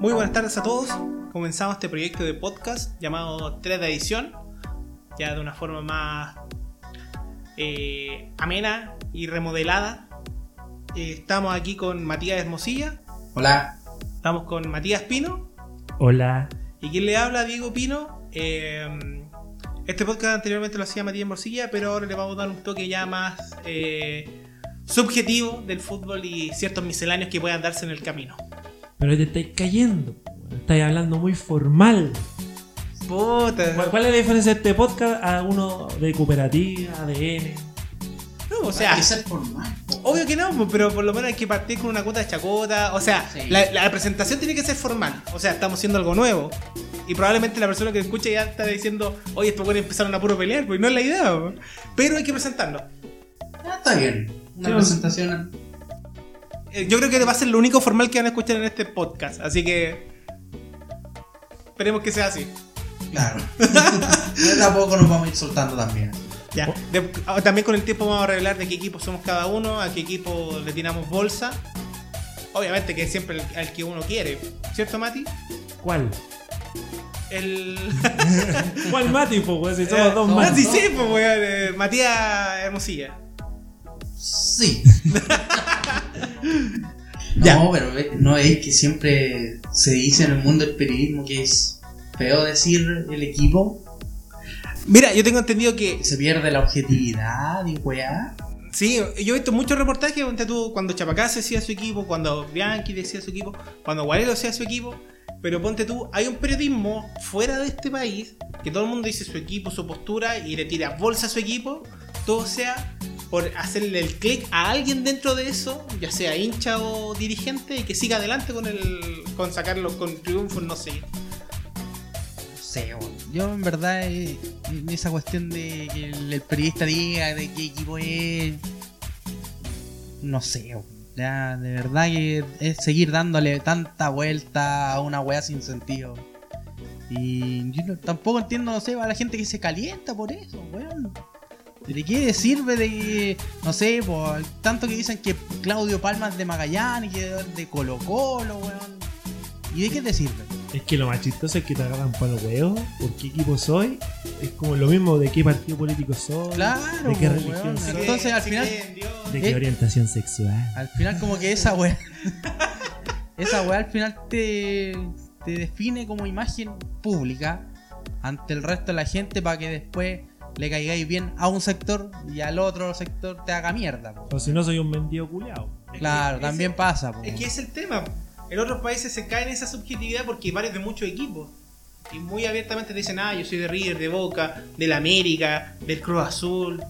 Muy buenas tardes a todos. Comenzamos este proyecto de podcast llamado 3 de edición, ya de una forma más eh, amena y remodelada. Eh, estamos aquí con Matías Hermosilla, Hola. estamos con Matías Pino Hola. y quien le habla, Diego Pino. Eh, este podcast anteriormente lo hacía Matías Hermosilla, pero ahora le vamos a dar un toque ya más eh, subjetivo del fútbol y ciertos misceláneos que puedan darse en el camino. Pero te estáis cayendo. Estáis hablando muy formal. Puta. ¿Cuál, cuál es la diferencia de este podcast a uno de cooperativa, ADN? No, o Hay sea, que ser formal. Obvio que no, pero por lo menos hay que partir con una cuota de chacota. O sea, Sí. la, la presentación tiene que ser formal. O sea, estamos haciendo algo nuevo. Y probablemente la persona que escucha ya está diciendo, oye, estos pueden empezar a puro pelear, pues no es la idea. Pero hay que presentarnos. Ah, está bien. Una Sí, presentación. Eh, Yo creo que va a ser lo único formal que van a escuchar en este podcast. Así que. Esperemos que sea así. Claro. Poco a poco nos vamos a ir soltando también. Ya. De- ah, también con el tiempo vamos a revelar de qué equipo somos cada uno, a qué equipo le tiramos bolsa. Obviamente que siempre el- al que uno quiere. ¿Cierto, Mati? ¿Cuál? El. ¿Cuál Mati, po, weón? Si somos Eh, dos Ah, Mati. sí, sí, pues, weón. eh, Matías Hermosilla. Sí. Ya. No, pero ve- no es que siempre se dice en el mundo del periodismo que es feo decir el equipo, Mira, yo tengo entendido que. se pierde la objetividad y weá. Sí, yo he visto muchos reportajes donde tú, cuando Chapacás decía su equipo, cuando Bianchi decía su equipo, cuando Guarelo decía su equipo. Pero ponte tú, hay un periodismo fuera de este país que todo el mundo dice su equipo, su postura y le tira bolsa a su equipo. Todo sea por hacerle el clic a alguien dentro de eso, ya sea hincha o dirigente, y que siga adelante con el con sacarlo con triunfos, no sé. No sé, yo en verdad eh, esa cuestión de que el, periodista diga de qué equipo es, no sé, ya de verdad que es seguir dándole tanta vuelta a una weá sin sentido. Y yo no- tampoco entiendo, no sé, a la gente que se calienta por eso, weón. ¿De qué sirve de que, no sé, por tanto que dicen que Claudio Palma es de Magallanes, que es de Colo Colo, weón? ¿Y de qué te sirve? Es que lo más chistoso es que te agarran para los huevos. ¿Por qué equipo soy? Es como lo mismo de qué partido político soy. Claro, de qué religión weón. soy. Entonces, al final-. De qué ¿Eh? orientación sexual. Al final como que esa weá Esa weá al final te, te define como imagen pública ante el resto de la gente para que después le caigáis bien a un sector y al otro sector te haga mierda. po. O si no, soy un mendigo culiao. Claro, también pasa. po. Es que es el tema. En otros países se cae en esa subjetividad porque varios de muchos equipos. Y muy abiertamente dicen, ah, yo soy de River, de Boca, del América, del Cruz Azul.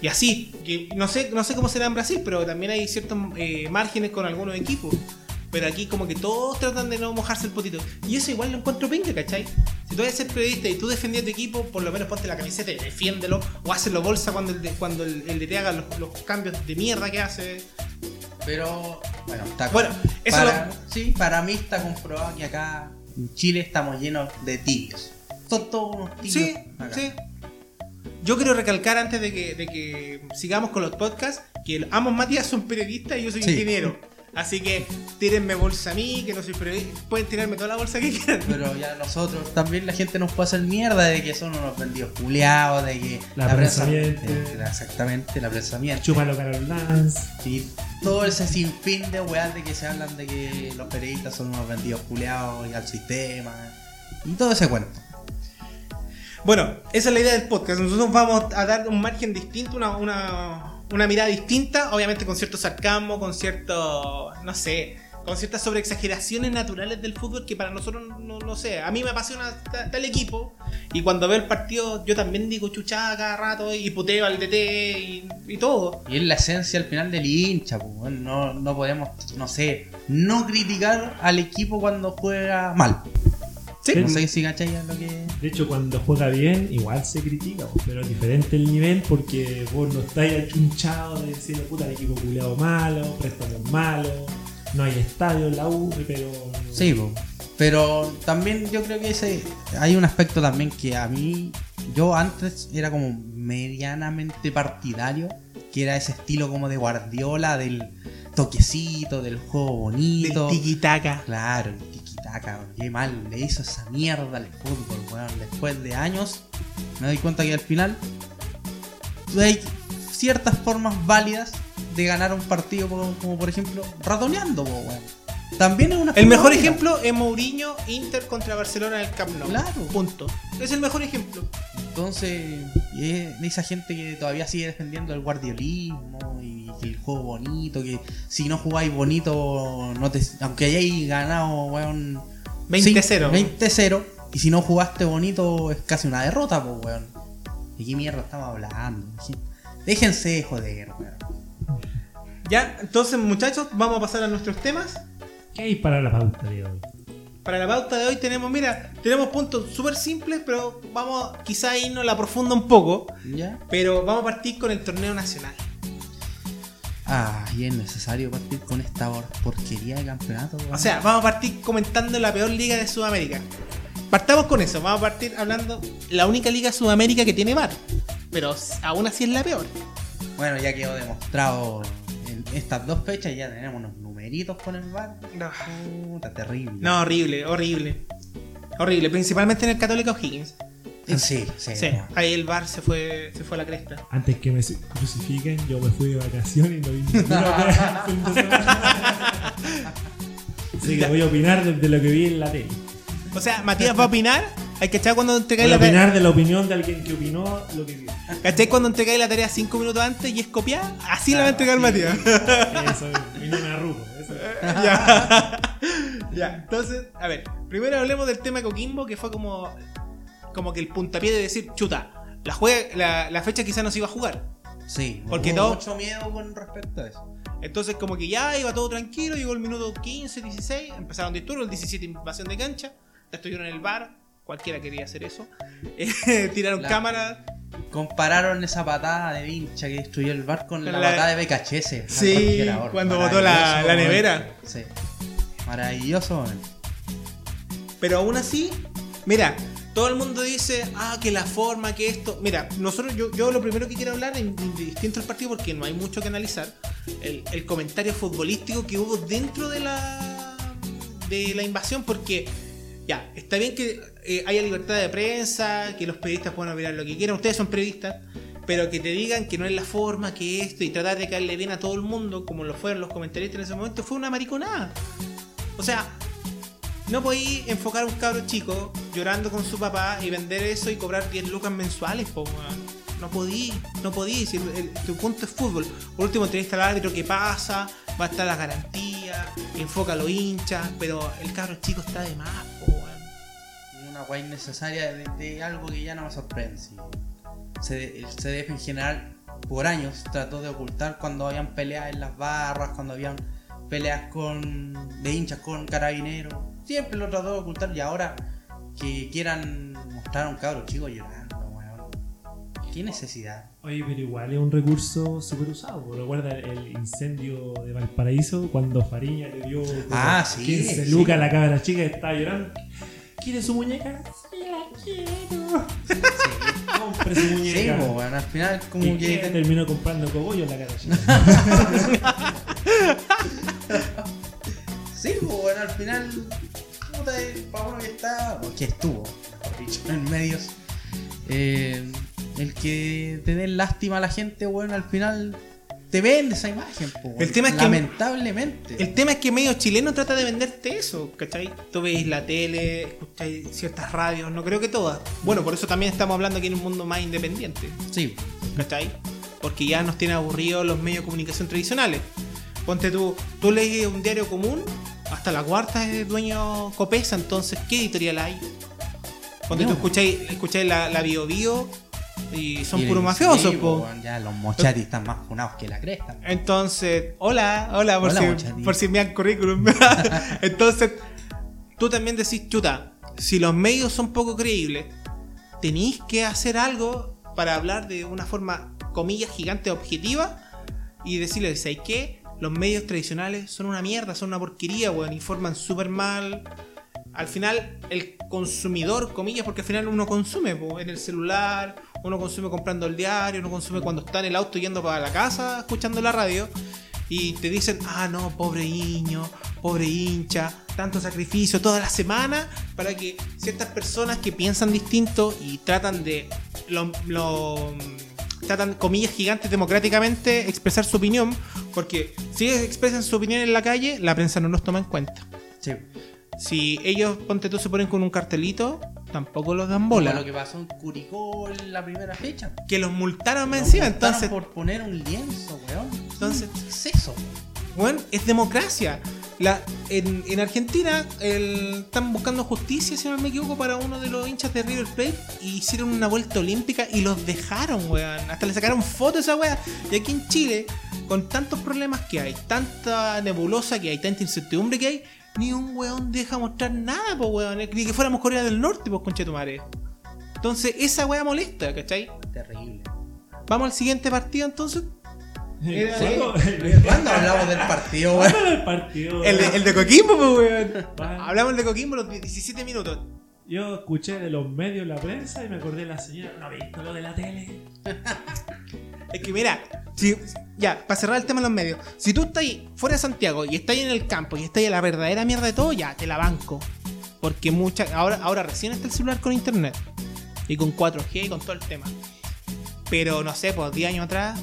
Y así. Que no sé, no sé cómo será en Brasil, pero también hay ciertos eh, márgenes con algunos equipos. Pero aquí como que todos tratan de no mojarse el potito. Y eso igual lo encuentro penca, ¿cachai? Si tú eres ser periodista y tú defendías tu equipo, por lo menos ponte la camiseta y defiéndelo. O hazlo bolsa cuando el de, cuando el, haga los, los cambios de mierda que hace. Pero, bueno, está Bueno, eso para, lo- sí, para mí está comprobado que acá en Chile estamos llenos de tibios. Son todos unos tibios. Sí, acá. sí. Yo quiero recalcar antes de que, de que sigamos con los podcasts que ambos Matías son periodistas y yo soy Sí. ingeniero. Así que tírenme bolsa a mí, que no soy periodista. Pueden tirarme toda la bolsa que quieran. Pero ya nosotros también la gente nos puede hacer mierda de que son unos vendidos culiados, de que La prensa miente. eh, exactamente, la prensa miente. Chúpalo, Carol Lance. Y todo ese sinfín de weas de que se hablan de que los periodistas son unos vendidos culiados y al sistema. Y todo ese cuento. Bueno, esa es la idea del podcast. Nosotros vamos a dar un margen distinto, una, una, una mirada distinta, obviamente con cierto sarcasmo, con cierto, no sé, con ciertas sobreexageraciones naturales del fútbol que para nosotros no, no sé. A mí me apasiona ta- tal equipo y cuando veo el partido yo también digo chuchada cada rato y puteo al DT y, todo. Y es la esencia al final del hincha, pues, no, no podemos, no sé, no criticar al equipo cuando juega mal. Sí. No sé si cachai lo que. De hecho, cuando juega bien, igual se critica, pero es diferente el nivel porque vos no estáis achunchados de decirle puta el equipo culeado malo, préstamos malos, no hay estadio en la U, pero. Sí, po. pero también yo creo que ese hay un aspecto también que a mí yo antes era como medianamente partidario, que era ese estilo como de Guardiola, del toquecito, del juego bonito. Del tiki-taka. Claro, weón. qué mal le hizo esa mierda al fútbol, weón. Después de años, me doy cuenta que al final hay ciertas formas válidas de ganar un partido, como, como por ejemplo, ratoneando, weón. También es una El mejor válida. ejemplo es Mourinho Inter contra Barcelona en el Camp Nou. Claro. Punto. Es el mejor ejemplo. Entonces, y es esa gente que todavía sigue defendiendo el guardiolismo y el juego bonito, que si no jugáis bonito, no te, aunque hayáis ganado, weón, 20-0. 20-0, y si no jugaste bonito es casi una derrota, pues, weón. ¿De qué mierda estamos hablando? Déjense de joder, weón. Ya, entonces muchachos, vamos a pasar a nuestros temas. ¿Qué hay para la pauta de hoy? Para la pauta de hoy tenemos, mira, tenemos puntos súper simples, pero vamos quizá a irnos a la profunda un poco. ¿Ya? Pero vamos a partir con el torneo nacional. Ah, y es necesario partir con esta por- porquería de campeonato. O sea, vamos a partir comentando la peor liga de Sudamérica. Partamos con eso, vamos a partir hablando la única liga de Sudamérica que tiene VAR. Pero aún así es la peor. Bueno, ya quedó demostrado en estas dos fechas, ya tenemos unos numeritos con el bar. No, Puta, terrible. no horrible, horrible. Horrible, principalmente en el Católico O'Higgins. Sí, sí. Ahí el VAR se fue, se fue a la cresta. Antes que me crucifiquen, yo me fui de vacaciones y no vi ninguna de. Así que voy a opinar desde lo que vi en la tele. O sea, Matías va a opinar. Hay que echar cuando entregáis Voy a la tarea. opinar de la opinión de alguien que opinó lo que vio. ¿Cachai? Cuando entregáis la tarea 5 minutos antes y es copiada, así la va a entregar sí. Matías. Eso, y no me arrugo. Eso. ya. ya, entonces, a ver, primero hablemos del tema de Coquimbo, que fue como, como que el puntapié de decir, chuta, la, la, la fecha quizá no se iba a jugar. Sí, Porque hubo todo- mucho miedo con respecto a eso. Entonces, como que ya iba todo tranquilo, llegó el minuto 15, 16, empezaron disturbios, el 17 invasión de cancha, estuvieron en el bar, cualquiera quería hacer eso. Eh, tiraron La- cámaras. Compararon esa patada de vincha que destruyó el bar con, Con la, la- patada de BKHS. Sí, cuando botó la- la nevera. Sí. Maravilloso. Pero aún así, mira, todo el mundo dice, ah, que la forma, que esto. Mira, nosotros, yo, yo lo primero que quiero hablar, en, en distinto al porque no hay mucho que analizar, el, el comentario futbolístico que hubo dentro de la, de la invasión, porque ya, está bien que eh, haya libertad de prensa, que los periodistas puedan opinar lo que quieran, ustedes son periodistas, pero que te digan que no es la forma, que esto, y tratar de caerle bien a todo el mundo, como lo fueron los comentaristas en ese momento, fue una mariconada. O sea, no podí enfocar a un cabro chico llorando con su papá y vender eso y cobrar 10 lucas mensuales, po, weón. No podí, no podí. Tu punto es fútbol. Por último, entrevista al árbitro, qué pasa, va a estar las garantías, enfoca a los hinchas, pero el cabro chico está de más, po, weón. Una guay necesaria de, algo que ya no me sorprende. sí. Se, se en general, por años, trató de ocultar cuando habían peleas en las barras, cuando habían peleas con de hinchas con carabineros. Siempre lo trató de ocultar y ahora que quieran mostrar a un cabro chico llorando, weón. ¿Qué necesidad? Oye, pero igual es un recurso súper usado. ¿Recuerda el incendio de Valparaíso cuando Fariña le dio Ah, sí, 15 sí. lucas a la cabra chica que estaba llorando? ¿Quiere su muñeca? Sí, la quiero. Compre su Sí, muñeca. po, weón, al final como ¿Y que... terminó comprando cogollos la cabra chica. Sí, pues bueno, al final, puta, para uno que está, o que estuvo, mejor dicho, en medios, eh, el que te den lástima a la gente, bueno, al final te vende esa imagen, pues, El tema es que- lamentablemente. El tema es que medio chileno trata de venderte eso, ¿cachai? Tú veis la tele, escucháis ciertas radios, no creo que todas. Bueno, por eso también estamos hablando aquí en un mundo más independiente. Sí, ¿cachai? Porque ya nos tiene aburridos los medios de comunicación tradicionales. Ponte tú, tú lees un diario común, hasta la cuarta es dueño Copesa, entonces, ¿qué editorial hay? No. tú escucháis, escucháis la, la Bio Bio y son puros mafiosos, po. ya los mochatis están más funados que la cresta. Entonces, hola, hola, por, Hola, si, por si me dan currículum. Entonces, tú también decís, chuta, si los medios son poco creíbles, tenéis que hacer algo para hablar de una forma, comillas, gigante objetiva y decirles, ¿sabes qué? Los medios tradicionales son una mierda, son una porquería, weón, informan súper mal. Al final, el consumidor, comillas, porque al final uno consume en el celular Uno consume comprando el diario, uno consume cuando está en el auto yendo para la casa, escuchando la radio. Y te dicen, ah, no, pobre niño, pobre hincha, tanto sacrificio toda la semana para que ciertas personas que piensan distinto y tratan de, lo- tratan, comillas gigantes, democráticamente expresar su opinión, porque si ellos expresan su opinión en la calle, la prensa no los toma en cuenta. Sí. Si ellos, ponte tú, se ponen con un cartelito, tampoco los dan Como bola. lo que pasó en Curicó en la primera fecha. Que los multaron más encima, multaron entonces, por poner un lienzo, weón. Entonces- ¿qué es eso? bueno, es democracia. La, en, en Argentina el- están buscando justicia, si no me equivoco, para uno de los hinchas de River Plate y hicieron una vuelta olímpica y los dejaron, weón. Hasta le sacaron fotos a esa weá. Y aquí en Chile, con tantos problemas que hay, tanta nebulosa que hay, tanta incertidumbre que hay, ni un weón deja mostrar nada, pues weón. Ni que fuéramos Corea del Norte, pues conchetumare. Entonces, esa weá molesta, ¿cachai? Terrible. Vamos al siguiente partido entonces. Era- ¿Cuándo? ¿Cuándo hablamos del partido, weón? ¿Cuándo era el partido? El de, el de Coquimbo, pues weón. Hablamos de Coquimbo los 17 minutos. Yo escuché de los medios la prensa y me acordé de la señora. ¿No visto lo de la tele? Es que mira, si, ya, para cerrar el tema de los medios, si tú estás fuera de Santiago y estás en el campo y estás en la verdadera mierda de todo, ya, te la banco. Porque mucha, ahora, ahora recién está el celular con internet. Y con 4G y con todo el tema. Pero no sé, pues 10 años atrás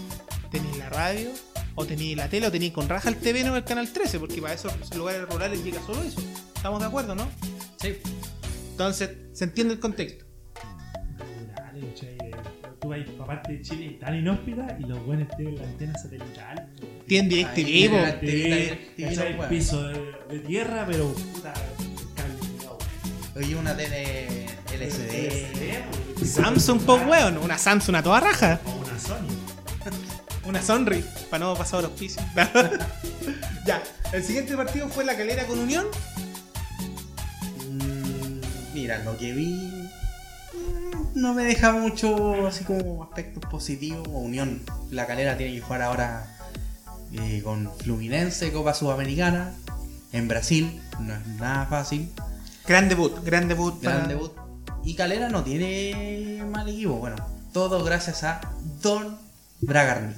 tenéis la radio, o tenéis la tele, o tenéis con raja el TV, no el canal 13, porque para esos lugares rurales llega solo eso. ¿Estamos de acuerdo, no? Sí. Entonces, se entiende el contexto. Rurales, ¿cachai? Tú vas para parte de Chile y tan inhóspita y los buenos tienen la antena satelital. Tienen Ahí DirecTV, tiene po. la- DirecTV, ¿cachai? no, weón. Piso de, tierra, pero puta. Oye, una tele LCD. Samsung, po, weón. Una Samsung a toda raja. O una Sony. Una Sonri, para no pasar los pisos. ya, el siguiente partido fue la calera con Unión. Mm, Mira, lo que vi mm, no me deja mucho así como aspectos positivos. Unión, la calera tiene que jugar ahora eh, con Fluminense, Copa Sudamericana, en Brasil, no es nada fácil, Gran debut, gran debut. gran para- debut. Y Calera no tiene mal equipo, bueno, todo gracias a Don Bragarnik,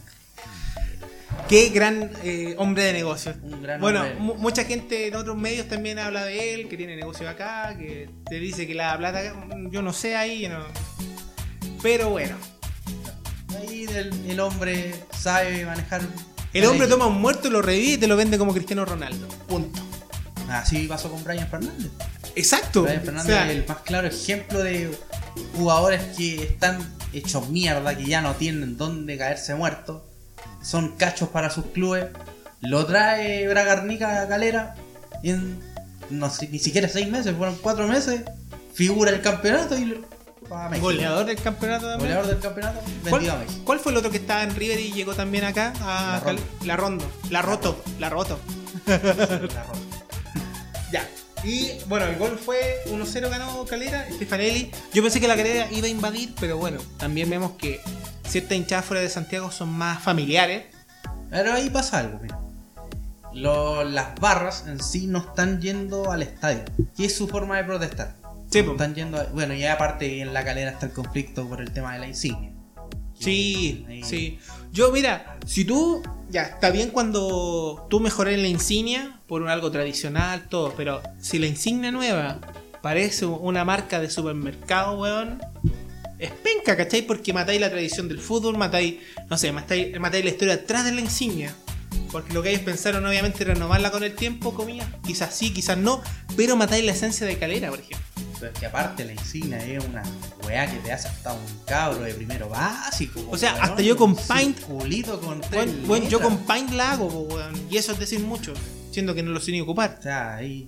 Qué gran eh, hombre de negocios. un gran Bueno, hombre. mucha gente en otros medios también habla de él, que tiene negocio acá, que te dice que la plata, yo no sé ahí, no- pero bueno. Ahí el, el hombre sabe manejar. El hombre toma un muerto, lo revive y te lo vende como Cristiano Ronaldo. Punto. Así pasó con Brian Fernández. Exacto. Brian O Fernández sea, es el más claro ejemplo de jugadores que están hechos mierda, que ya no tienen dónde caerse muertos, son cachos para sus clubes. Lo trae Bragarnica a Calera en no sé, ni siquiera seis meses, fueron cuatro meses. Figura el campeonato y lo- va a México. goleador del campeonato también. Goleador del campeonato, ¿Cuál, a México. cuál fue el otro que estaba en River y llegó también acá? A La Cal- Rondo. La Rondo. La Roto. La Roto. La Roja. Ya. Y bueno, el gol fue 1-0 ganó Calera, Stefanelli. Yo pensé que la Calera iba a invadir, pero bueno, también vemos que ciertas hinchadas fuera de Santiago son más familiares. Pero ahí pasa algo, mira. Lo- las barras en sí no están yendo al estadio, que es su forma de protestar. Sí, No están yendo a- bueno, y aparte en la calera está el conflicto por el tema de la insignia. Sí, Ahí- sí. Yo, mira, si tú. Ya, está bien cuando tú mejores la insignia por un algo tradicional, todo, pero si la insignia nueva parece una marca de supermercado, weón, es penca, ¿cachai? Porque matáis la tradición del fútbol, matáis, no sé, matáis, matáis la historia atrás de la insignia. Porque lo que ellos pensaron, obviamente, renovarla con el tiempo, comillas. Quizás sí, quizás no, pero matáis la esencia de calera, por ejemplo. Pero es que aparte la insignia es una weá que te hace hasta un cabro de primero básico. O sea, weón, hasta yo con Paint- circulito con bueno, yo con Paint la hago, weón, y eso es decir mucho, siendo que no lo sé ni ocupar. O sea, ahí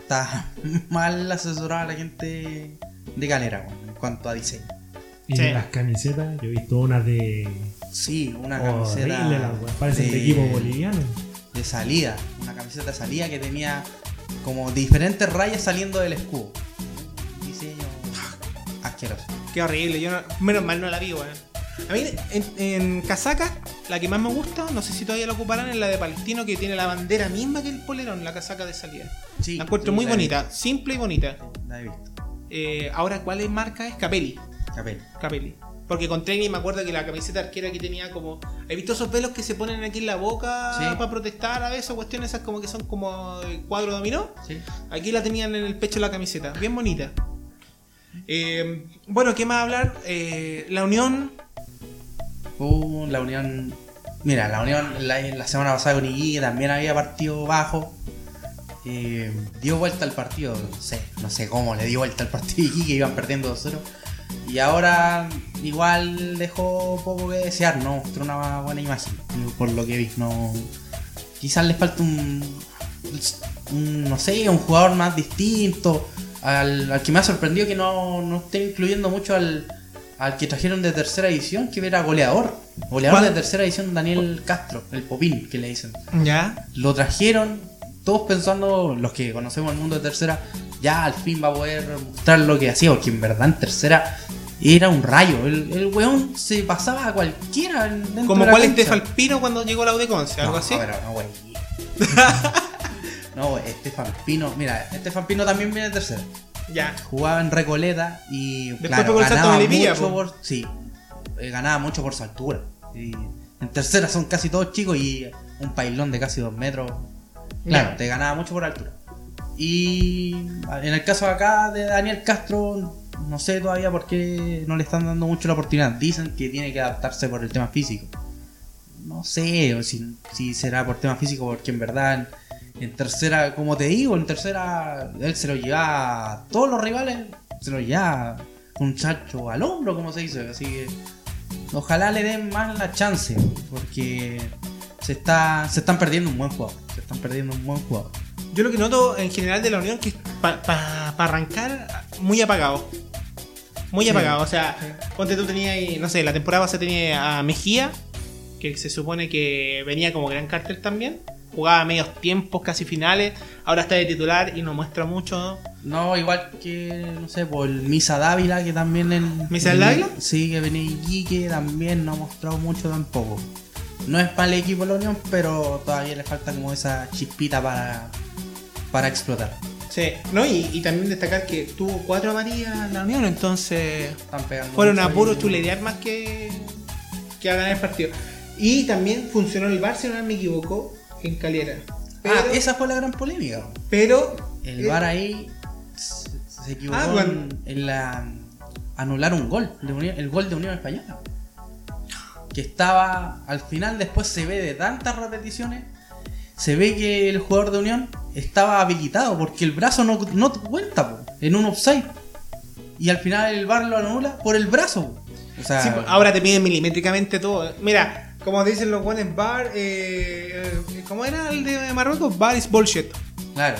está mal asesorada la gente de calera, weón, cuanto a diseño. Y Sí. de las camisetas, yo he visto unas de. Sí, una camiseta weas, parecen de equipo boliviano. de salida, una camiseta de salida que tenía como diferentes rayas saliendo del escudo. Un diseño asqueroso. Qué horrible, yo no- menos mal no la vi, weón. A mí, en, en casaca, la que más me gusta, no sé si todavía la ocuparán, es la de Palestino, que tiene la bandera misma que el polerón, la casaca de salida. Sí, la encuentro sí, muy la bonita, simple y bonita. La he visto. Eh, ahora, ¿cuál es marca? Es Capelli. Capel. Capelli. Porque con Training me acuerdo que la camiseta arquera que tenía como. ¿He visto esos velos que se ponen aquí en la boca Sí. para protestar a veces? Cuestiones esas como que son como de cuadro dominó. Sí. Aquí la tenían en el pecho la camiseta, bien bonita. Eh, bueno, ¿qué más hablar? Eh, la Unión. Uh, la Unión. Mira, la Unión la, la semana pasada con Iquique también había partido bajo. Eh, dio vuelta al partido, no sé, no sé cómo le dio vuelta al partido de Iquique, iban perdiendo 2-0. Y ahora igual dejó poco que desear, no mostró una buena imagen, por lo que vi. No, quizás le falta un, un, no sé, un jugador más distinto. Al, al que me ha sorprendido que no, no esté incluyendo mucho al, al que trajeron de tercera edición, que era goleador. Goleador ¿Cuál? de tercera edición, Daniel Castro, el Popín, que le dicen. Ya. Lo trajeron, todos pensando, los que conocemos el mundo de tercera, ya al fin va a poder mostrar lo que hacía, porque en verdad en tercera era un rayo. El, el weón se pasaba a cualquiera. Como cuál. Estefan Pino cuando llegó a la Udeconce, algo No, así. pero no, güey. no, Estefan Pino. Mira, Estefan Pino también viene de tercera. Ya. Jugaba en Recoleta y Después claro, el ganaba mucho po. por, sí, eh, ganaba mucho por su altura. Y en tercera son casi todos chicos y un pailón de casi dos metros. Claro, te ganaba mucho por altura. Y en el caso acá de Daniel Castro, no sé todavía por qué no le están dando mucho la oportunidad. Dicen que tiene que adaptarse por el tema físico. No sé si, si será por tema físico, porque en verdad en, tercera, como te digo, en tercera él se lo lleva a todos los rivales, se lo lleva un chacho al hombro, como se dice. Así que ojalá le den más la chance, porque se, está, se están perdiendo un buen jugador. Se están perdiendo un buen jugador. Yo lo que noto en general de la Unión que es para arrancar muy apagado. Muy Sí. apagado. O sea, ponte tú tenías, ahí, no sé, la temporada pasada tenía a Mejía, que se supone que venía como gran cartel también. Jugaba medios tiempos, casi finales. Ahora está de titular y no muestra mucho. No, igual que, no sé, por el Misa Dávila, que también en. ¿Misa Dávila? Sí, que venía Iquique, también no ha mostrado mucho tampoco. No es para el equipo de la Unión, pero todavía le falta como esa chispita para, para explotar. Sí, ¿no? Y, y también destacar que tuvo cuatro amarillas en la Unión, entonces Están pegando. fueron a puro chulerear más que, que a ganar el partido. Y también funcionó el VAR, si no me equivoco, en Calera. Pero, Ah, esa fue la gran polémica. pero El eh, VAR ahí se, equivocó Ah, bueno. en, en la anular un gol, el gol de Unión Española. Que estaba al final, después se ve de tantas repeticiones, se ve que el jugador de Unión estaba habilitado porque el brazo no, no cuenta po, en un offside. Y al final el VAR lo anula por el brazo. po. O sea, Sí, ahora te piden milimétricamente todo. Mira, como dicen los buenos bar, eh, eh, ¿cómo era el de Marruecos? Bar is bullshit. claro.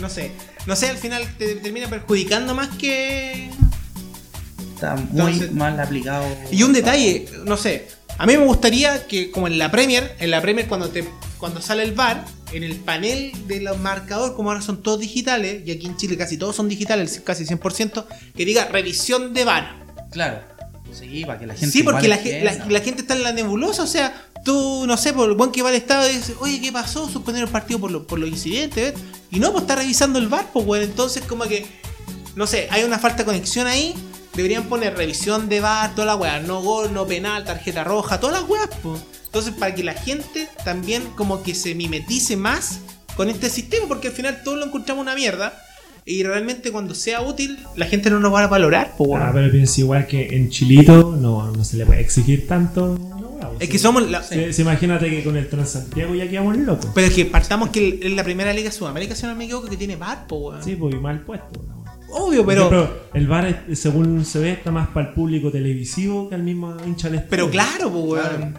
No sé. No sé, al final te termina perjudicando más que. Está muy Entonces- mal aplicado. Y un detalle, no sé. A mí me gustaría que, como en la Premier, en la Premier cuando te cuando sale el VAR, en el panel de los marcadores, como ahora son todos digitales, y aquí en Chile casi todos son digitales, casi 100%, que diga revisión de VAR. Claro. Sí, para que la gente. Sí, porque la, ge- entienda. la- la gente está en la nebulosa, o sea, tú, no sé, por el buen que va al estado y dices, oye, ¿qué pasó? Suspendieron el partido por, lo- por los incidentes, ¿ves? Y no, pues está revisando el VAR, pues, bueno, entonces como que, no sé, hay una falta de conexión ahí, deberían poner revisión de VAR, toda la weá, no gol, no penal, tarjeta roja, todas las weas, pues. Entonces, para que la gente también como que se mimetice más con este sistema, porque al final todos lo encontramos una mierda. Y realmente cuando sea útil, la gente no nos va a valorar, pues, weón. Ah, pero pienso igual que en Chilito no, no se le puede exigir tanto. no. Es que somos la, imagínate que con el Transantiago ya quedamos locos. Pero es que partamos que es la primera liga Sudamérica, si no me equivoco, que tiene VAR, po, weón. Sí, pues y mal puesto. Obvio, pero. ejemplo, el bar, según se ve, está más para el público televisivo que al mismo hincha del estadio. Pero claro, po, weón.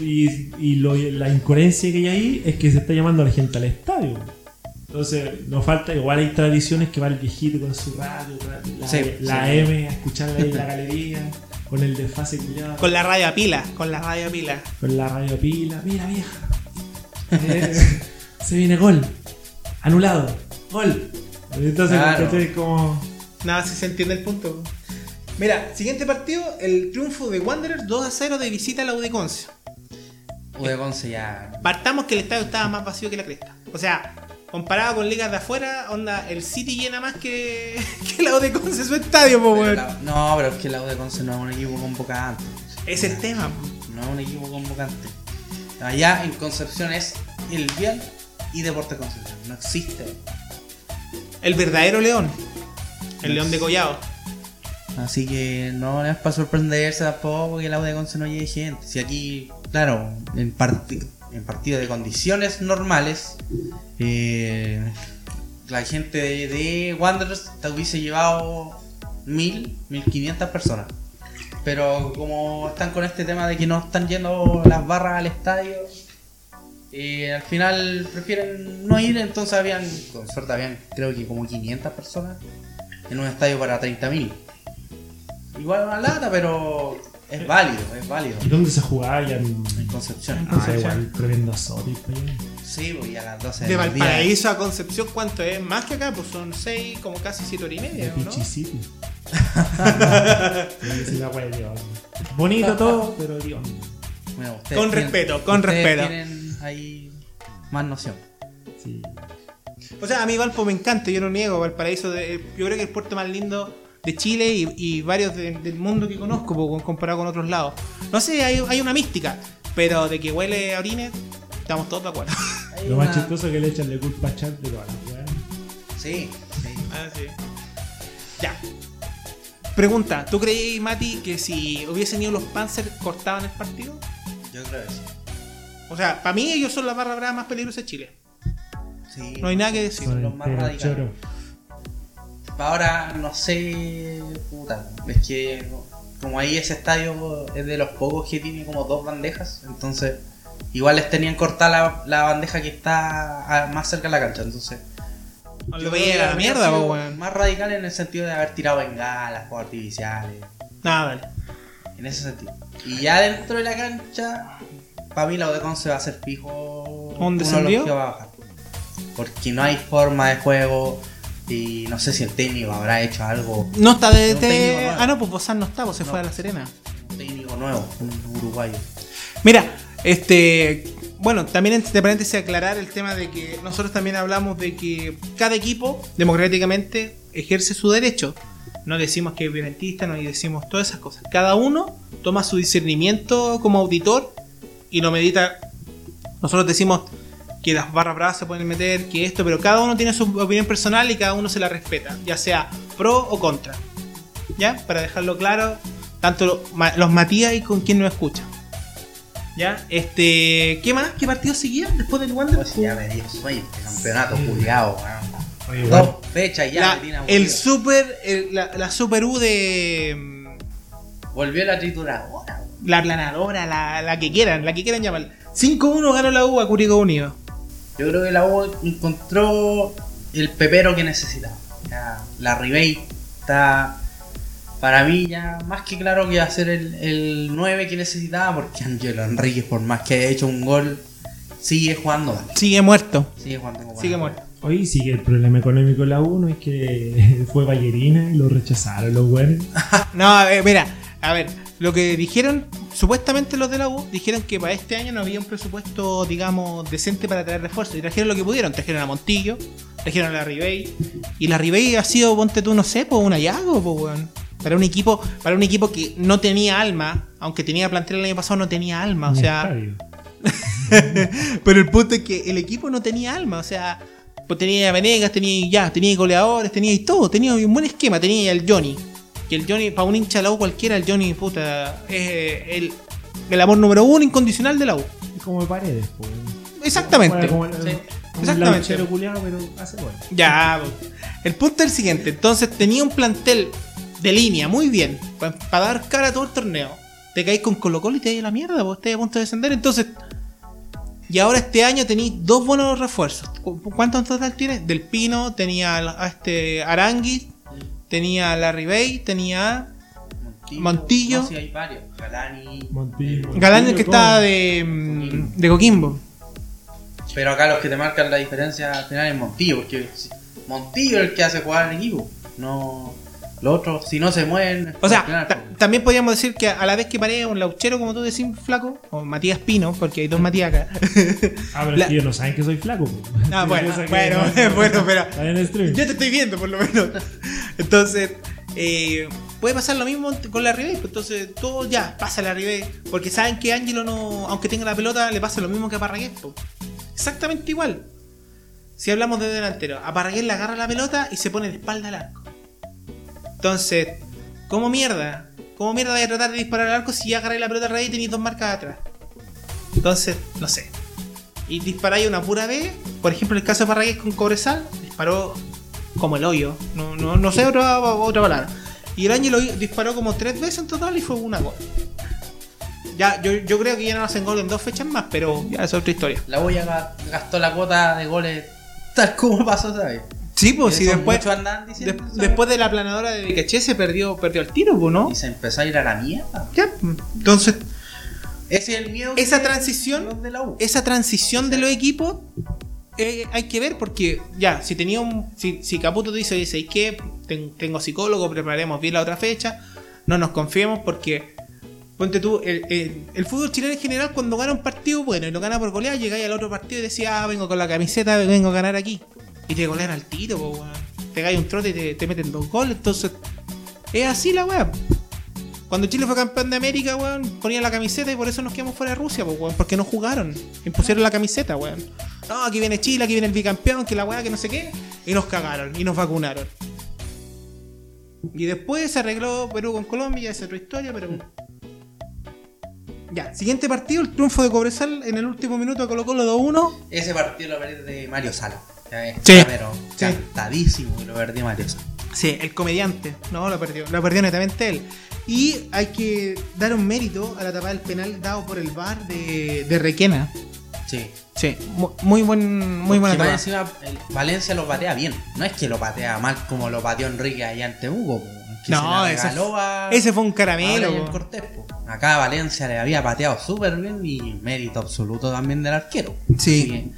Y, y lo- la incoherencia que hay ahí es que se está llamando a la gente al estadio. Entonces, nos falta, igual hay tradiciones que va el viejito con su radio, la, Sí, la sí. M, a escucharla ahí en la galería, con el desfase culiado, Con la radio a pila, con la radio a pila. con la radio pila. Mira, vieja. Eh, se viene gol. Anulado. Gol. Claro. ¿cachai? como. Nada, si se entiende el punto. Mira, siguiente partido, el triunfo de Wanderers 2 a 0 de visita a la Udeconce. Udeconce ya. Partamos que el estadio estaba más vacío que la cresta. O sea, comparado con ligas de afuera, onda, el City llena más que, que la U de Conce su estadio, po, Pero weón. la- no, pero es que la U de Conce no es un equipo convocante. Es el tema, po. No es un equipo convocante. Allá en Concepción es el Vial y Deportes Concepción. No existe. El verdadero león. El león de. Collado. Así que no es para sorprenderse tampoco que la U de Conce no llegue gente. Si aquí, claro, en, parti- en partido de condiciones normales, eh, la gente de, de Wanderers te hubiese llevado mil, mil quinientas personas. Pero como están con este tema de que no están yendo las barras al estadio, eh, al final prefieren no ir, entonces habían, con suerte habían creo que como 500 personas en un estadio para 30.000. Igual una lata, pero es válido, es válido. ¿Y dónde se jugaba ya en En Concepción. Ah, Ah, igual, tremendo sotis para allá. Sí, pues y a las 12 De del día. Valparaíso a Concepción, ¿cuánto es? Más que acá, pues son 6, como casi 7 horas y De media, ¿no? La de. Bonito todo, pero Dios. Bueno, Con tienen- respeto, con respeto. tienen ahí más noción. Sí. O sea, a mí Valpo me encanta, yo no niego. Valparaíso, de- yo creo que es el puerto más lindo de Chile y, y varios de- del mundo que conozco, comparado con otros lados. No sé, hay, hay una mística, pero de que huele a orines, estamos todos de acuerdo. Hay Lo más chistoso es que le echan de culpa a Char de weas. Sí, sí. Ah, sí. Ya. Pregunta, ¿tú creí, Mati, que si hubiesen ido los Panzer cortaban el partido? Yo creo que sí. O sea, para mí ellos son la barra brava más peligrosa de Chile. Sí. No hay nada que decir. Son los más radicales. Ahora, no sé, puta, es que como ahí ese estadio es de los pocos que tiene como dos bandejas, entonces igual les tenían cortada la, la bandeja que está a- más cerca de la cancha, entonces... Lo yo veía la mierda, sido po, weón. Más radical en el sentido de haber tirado bengalas, fuegos artificiales, Nada, vale. en ese sentido. Y ya dentro de la cancha, para mí la de Conce va a ser fijo ¿Un uno de descendido? los que va a bajar. Porque no hay forma de juego y no sé si el técnico habrá hecho algo No está de... De-. Ah, no, pues Bozán no está, pues se No. fue a La Serena. un técnico nuevo, un uruguayo. Mira, este. Bueno, también entre paréntesis aclarar el tema de que nosotros también hablamos de que cada equipo democráticamente ejerce su derecho. No decimos que es violentista, no decimos todas esas cosas. Cada uno toma su discernimiento como auditor y lo medita. Nosotros decimos que las barras bravas se pueden meter, que esto, pero cada uno tiene su opinión personal y cada uno se la respeta, ya sea pro o contra. ¿Ya? Para dejarlo claro, tanto los Matías y con quien nos escucha. ¿Ya? Este. ¿Qué más? ¿Qué partido seguía después del Wander? Pues ya me dio sueño este campeonato, culiado, igual, Dos fechas ya La- el super. el- la, la super U de. Volvió la trituradora. La planadora, la, la que quieran, la que quieran llamar. 5-1 ganó la U a Curicó Unido. Yo creo que la U encontró el pepero que necesitaba. Ya, la Ribey está para mí ya más que claro que va a ser el, el 9 que necesitaba porque Angelo Enríquez por más que haya hecho un gol sigue jugando mal. Sigue muerto. Sigue jugando como Sigue muerto. Hoy sigue el problema económico de la 1 es que fue Ballerina y lo rechazaron los güeyes. No, eh, mira, a ver, lo que dijeron, supuestamente los de la U, dijeron que para este año no había un presupuesto, digamos, decente para traer refuerzos. Y trajeron lo que pudieron, trajeron a Montillo, trajeron a la Ribey. Y la Ribey ha sido, ponte tú, no sé, pues un hallazgo, pues, weón. Para un equipo, para un equipo que no tenía alma, aunque tenía plantel el año pasado, no tenía alma, o sea. Pero el punto es que el equipo no tenía alma, o sea, pues tenía Venegas, tenía ya, tenía goleadores, tenía y todo, tenía un buen esquema, tenía el Johnny. Que el Johnny, para un hincha de la U cualquiera, el Johnny, puta, es eh, el, el amor número uno incondicional de la U. Es como paredes, pues. Exactamente. Como Sí, como el exactamente. pero hace gol. Ya, pues. el punto es el siguiente. Entonces tenía un plantel de línea muy bien para dar cara a todo el torneo. Te caís con Colo Colo y te vais a la mierda, vos estás a punto de descender. Entonces, y ahora este año tenéis dos buenos refuerzos. ¿Cu- ¿Cuántos en total tienes? Del Pino, tenía a este Aranguis, tenía a Larry Bay, tenía a Montillo. Montillo. No, sí, hay varios. Galani. Montillo. Galán, el que todo. de, mm, de Coquimbo. Pero acá los que te marcan la diferencia al final es Montillo, porque Montillo es el que hace jugar al equipo. No. Los otros, si no se mueven. O sea, también podríamos decir que a la vez que Paredes es un lauchero, como tú decís, flaco, o Matías Pino, porque hay dos Matías acá. Ah, pero La- es que ellos no saben que soy flaco. Ah, bueno, bueno, no- bueno, pero-. Yo te estoy viendo, por lo menos. Entonces, eh, puede pasar lo mismo con la Ribey. pues, Entonces, todo ya, pasa la Ribey. Porque saben que Ángelo no, aunque tenga la pelota, le pasa lo mismo que a Parragués. Exactamente igual. Si hablamos de delantero, a Parragués le agarra la pelota y se pone de espalda al arco. Entonces, ¿cómo mierda? ¿Cómo mierda voy a tratar de disparar al arco si ya agarré la pelota al rey y tenéis dos marcas atrás? Entonces, no sé. Y disparáis una pura vez. Por ejemplo, el caso de Parragués con Cobresal, disparó como el hoyo. No, no, no sé otra, otra palabra. Y el Ángelo disparó como tres veces en total y fue una gol. Ya, yo, yo creo que ya no hacen gol en dos fechas más, pero ya es otra historia. La Boya ga- gastó la cuota de goles tal como pasó, ¿sabes? Sí, pues si Eso después, diciendo, ¿sabes? después de la planadora de Caché se perdió, perdió el tiro, pues, ¿no? Y se empezó a ir a la mierda. Ya, entonces, Ese es el miedo esa transición de la U. esa transición de los equipos eh, hay que ver porque ya, si tenía un. Si, si Caputo dice, dice, ¿y qué? Ten- tengo psicólogo, preparemos bien la otra fecha. No nos confiemos porque. Ponte tú, el, el- el fútbol chileno en general, cuando gana un partido bueno y lo gana por goleada, llegáis al otro partido y decís, ah, vengo con la camiseta, vengo a ganar aquí. Y te golean al tiro, po, weón. Te cae un trote y te, te meten dos goles. Entonces, es así la weá. Cuando Chile fue campeón de América, weón, ponían la camiseta y por eso nos quedamos fuera de Rusia, pues, weón, porque no jugaron. Impusieron la camiseta, weón. No, aquí viene Chile, aquí viene el bicampeón, que la weá, que no sé qué. Y nos cagaron, y nos vacunaron. Y después se arregló Perú con Colombia, ya es otra historia, pero. Ya, siguiente partido, el triunfo de Cobresal en el último minuto Colo Colo 2-1. Ese partido lo de Mario Sala. Sí. Pero Sí. cantadísimo que lo perdí Mario Sala. Sí, el comediante. No, lo perdió. Lo perdió netamente él. Y hay que dar un mérito a la tapada del penal dado por el VAR de, de Requena. Sí. Sí, mu- muy buen, muy buena tapada. encima Valencia lo patea bien. No es que lo patea mal como lo pateó Enrique allá po, que No, ese a- Ese fue un caramelo. Cortés. Acá Valencia le había pateado súper bien y mérito absoluto también del arquero. Sí.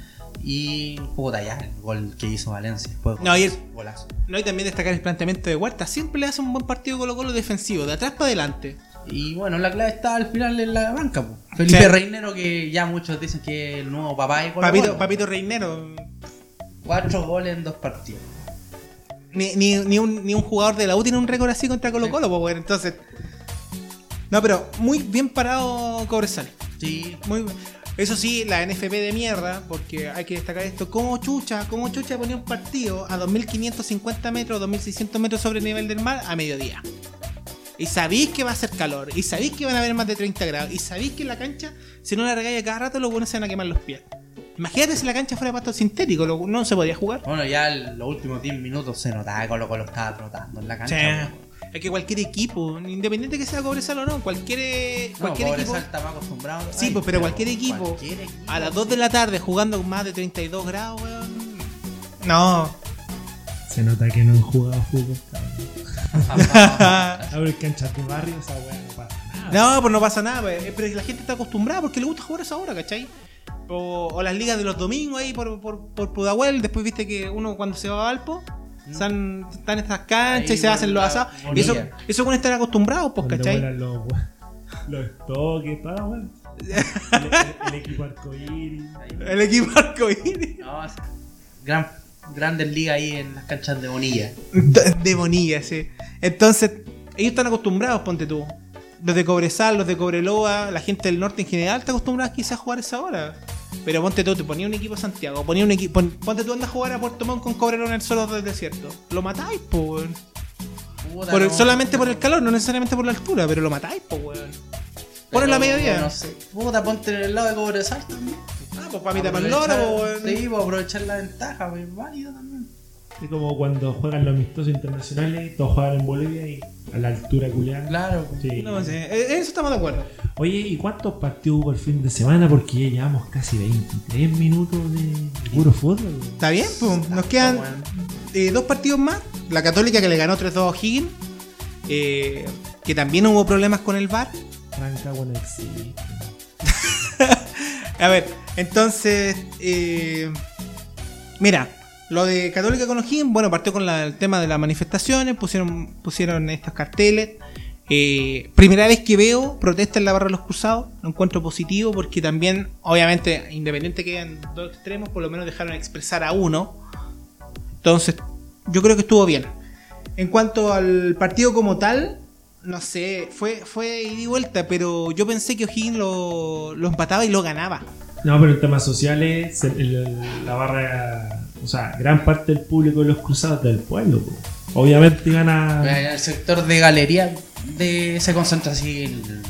Y puta ya, el gol que hizo Valencia. No, y el- golazo. No, y también destacar el planteamiento de Huerta. Siempre le hace un buen partido Colo Colo defensivo, de atrás para adelante. Y bueno, la clave está al final en la banca. po. Felipe Sí. Reinero, que ya muchos dicen que es el nuevo papá de Colo Papito, Colo. Papito Reinero. Cuatro goles en dos partidos. Ni, ni, ni un, ni un jugador de la U tiene un récord así contra Colo Colo, pues bueno, entonces. No, pero muy bien parado Cobresal. Sí, Muy bien. Eso sí, la NFP de mierda, porque hay que destacar esto, como Chucha, como Chucha ponía un partido a 2550 metros, 2600 metros sobre el nivel del mar a mediodía. Y sabéis que va a hacer calor, y sabéis que van a haber más de 30 grados, y sabéis que en la cancha, si no la regáis cada rato, los buenos se van a quemar los pies. Imagínate si la cancha fuera pasto sintético, lo- no se podía jugar. Bueno, ya en los últimos 10 minutos se notaba que Colo Colo estaba trotando en la cancha. Es que cualquier equipo, independiente que sea Cobresal o no, cualquier, No, cualquier equipo. Cobresal está más acostumbrado. Sí, Ay, pues, pero cualquier equipo, cualquier equipo, A las 2 de la tarde jugando con más de 32 grados, weón. No. Se nota que no han jugado fútbol, cabrón. A ver, canchas de barrio, esa weá no pasa nada. No, pues no pasa nada, pues, pero la gente está acostumbrada porque le gusta jugar a esa hora, ¿cachai? O, o las ligas de los domingos ahí por, por, por Pudahuel, después viste que uno cuando se va a Valpo, están, están estas canchas Ahí y se hacen los asados. Y eso, eso con estar acostumbrados, pues, ¿cachai? los, los toques, la weá. El, el- el equipo arcoíris. El equipo arcoíris. No, gran, grandes ligas ahí en las canchas de Bonilla. De Bonilla, sí. Entonces, ellos están acostumbrados, ponte tú. Los de Cobresal, los de Cobreloa, la gente del norte en general está acostumbrada quizás a jugar esa hora. Pero ponte tú, te ponía un equipo a Santiago, ponía un equipo. pon- ponte tú andas a jugar a Puerto Montt con Cobreloa en el suelo del desierto. Lo matáis, po, weón. Puta, Por el- no. solamente por el calor, no necesariamente por la altura, pero lo matáis, po, weón. Pones la Pero, mediodía. No sé. Puta, ponte en el lado de Cobresal también. Ah, pues para mí el loro, po, weón. Sí, pues aprovechar la ventaja, pues es válido también. Es como cuando juegan los amistosos internacionales, todos juegan en Bolivia y a la altura culiada. Claro. Sí. No sé, eh, eso estamos de acuerdo. Oye, ¿y cuántos partidos hubo el fin de semana? Porque ya llevamos casi 23 minutos de puro fútbol. Está bien, pues. Nos quedan eh, dos partidos más. La Católica que le ganó 3-2 a O'Higgins. eh, que también hubo problemas con el VAR. Rancagua no existe. A ver, entonces. eh, mira, lo de Católica con O'Higgins, bueno, partió con la- el tema de las manifestaciones. Pusieron, pusieron estos carteles. Eh, primera vez que veo protesta en la barra de los cruzados, lo encuentro positivo porque también, obviamente, independiente que quedan dos extremos, por lo menos dejaron expresar a uno. Entonces, yo creo que estuvo bien. En cuanto al partido como tal, no sé, fue, fue ida y vuelta, pero yo pensé que O'Higgins lo, lo empataba y lo ganaba. No, pero en temas sociales, la barra. O sea, gran parte del público de los cruzados del pueblo. po. Obviamente iban a. El sector de galería de, se concentra así el-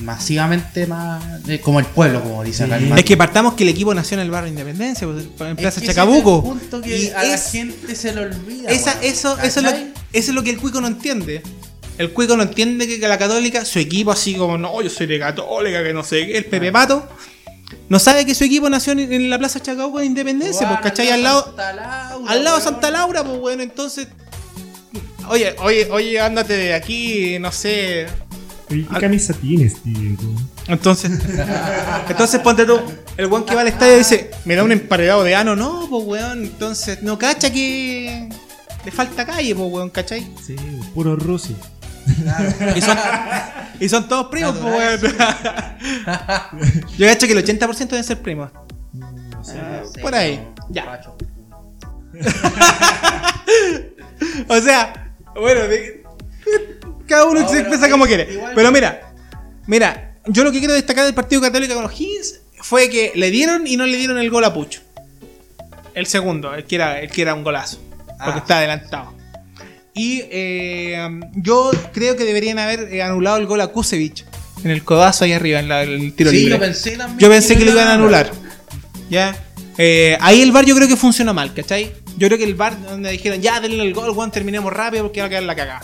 masivamente más eh, como el pueblo, como dicen acá. Sí. el Es que partamos que el equipo nació en el barrio Independencia, pues, en Es Plaza que ese Chacabuco. es el punto que Y a la es- gente se le olvida. Esa, eso, eso, es lo, eso es lo que el cuico no entiende. El cuico no entiende que la católica, su equipo así como, no, yo soy de católica, que no sé qué, el Pepe Pato, no sabe que su equipo nació en, en la Plaza Chacabuco de Independencia, pues, ¿cachai? Al lado, Santa Laura, al lado de. Santa Laura, pues bueno, entonces... Oye, oye, oye, ándate de aquí, no sé. Oye, ¿Qué camisa tienes, tío? Entonces, entonces ponte tú, el weón que va al estadio dice, me da un emparedado de ano, no, pues weón, entonces no cacha que le falta calle, pues weón, ¿cachai? Sí, puro ruso. Claro. Y son, y son todos primos, pues weón. Yo cacho que el 80% deben ser primos. No sé. Ah, Sí, por ahí, no, ya. O sea, bueno, de- cada uno No, se expresa como quiere. igual- Pero mira, mira, yo lo que quiero destacar del partido católico con los Higgins fue que le dieron y no le dieron el gol a Pucho. El segundo, el que era, el que era un golazo. Porque Ah. está adelantado. Y eh, yo creo que deberían haber eh, anulado el gol a Kusevich. En el codazo ahí arriba, en la- el tiro Sí, libre. yo pensé también. Yo pensé que lo iban a anular. ¿Ya? Eh, ahí el bar yo creo que funcionó mal, ¿cachai? Yo creo que el bar donde dijeron, ya, denle el gol, Juan, terminemos rápido porque va a quedar la cagada.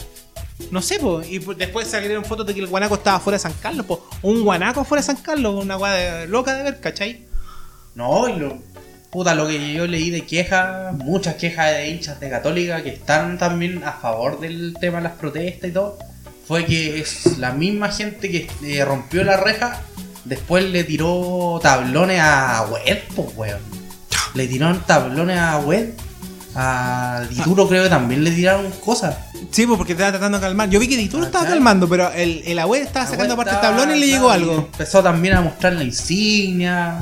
No sé, pues. Y después salieron fotos de que el guanaco estaba fuera de San Carlos, pues. Un guanaco fuera de San Carlos, una de- loca de ver, ¿cachai? No, y lo, puta, lo que yo leí de quejas, muchas quejas de hinchas de Católica que están también a favor del tema de las protestas y todo, fue que es la misma gente que eh, rompió la reja, después le tiró tablones a Web, pues, weón. Le tiraron tablones a Web. A Dituro creo que también le tiraron cosas. Sí, pues porque estaba tratando de calmar. Yo vi que Dituro estaba calmando, pero el, el abuelo estaba sacando aparte tablón y le llegó algo. Empezó también a mostrar la insignia.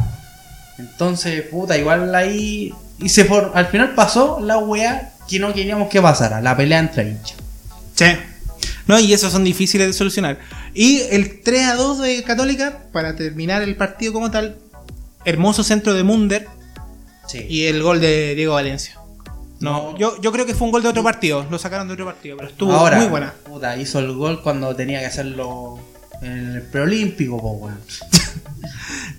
Entonces, puta, igual ahí. Y se for- al final pasó la weá que no queríamos que pasara, la pelea entre hinchas. Sí. No, y esos son difíciles de solucionar. Y el 3 a 2 de Católica, para terminar el partido como tal, hermoso centro de Munder Sí. y el gol de Diego Valencia. No, No. Yo, yo creo que fue un gol de otro partido, lo sacaron de otro partido, pero estuvo Ahora, muy buena. Puta, hizo el gol cuando tenía que hacerlo en el preolímpico, po, weón.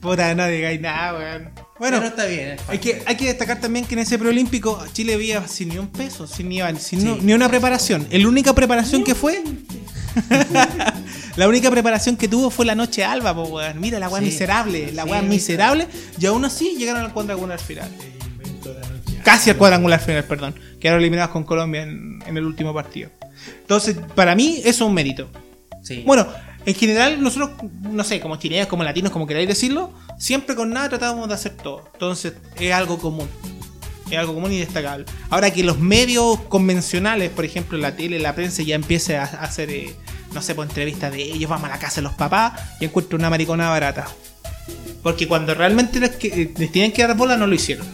Puta, no digáis nada, weón. Bueno, Pero está bien. es hay que, hay que destacar también que en ese preolímpico Chile había sin ni un peso, sin ni, sin Sí. no- ni una preparación. La única preparación que fue. la única preparación que tuvo fue la noche alba, po, weón. Mira la weá Sí. miserable, la Sí, weá sí. miserable. Y aún así llegaron al cuadrangular final. El invento de la noche. Casi al cuadrangular final, perdón. Quedaron eliminados con Colombia en, en el último partido. Entonces, para mí, eso es un mérito. Sí. Bueno, en general, nosotros, no sé, como chilenos, como latinos, como queráis decirlo, siempre con nada tratábamos de hacer todo. Entonces, es algo común. Es algo común y destacable. Ahora que los medios convencionales, por ejemplo, la tele, la prensa, ya empiece a, hacer, eh, no sé, pues entrevistas de ellos, vamos a la casa de los papás y encuentro una maricona barata. Porque cuando realmente les, que- eh, les tienen que dar bola, no lo hicieron.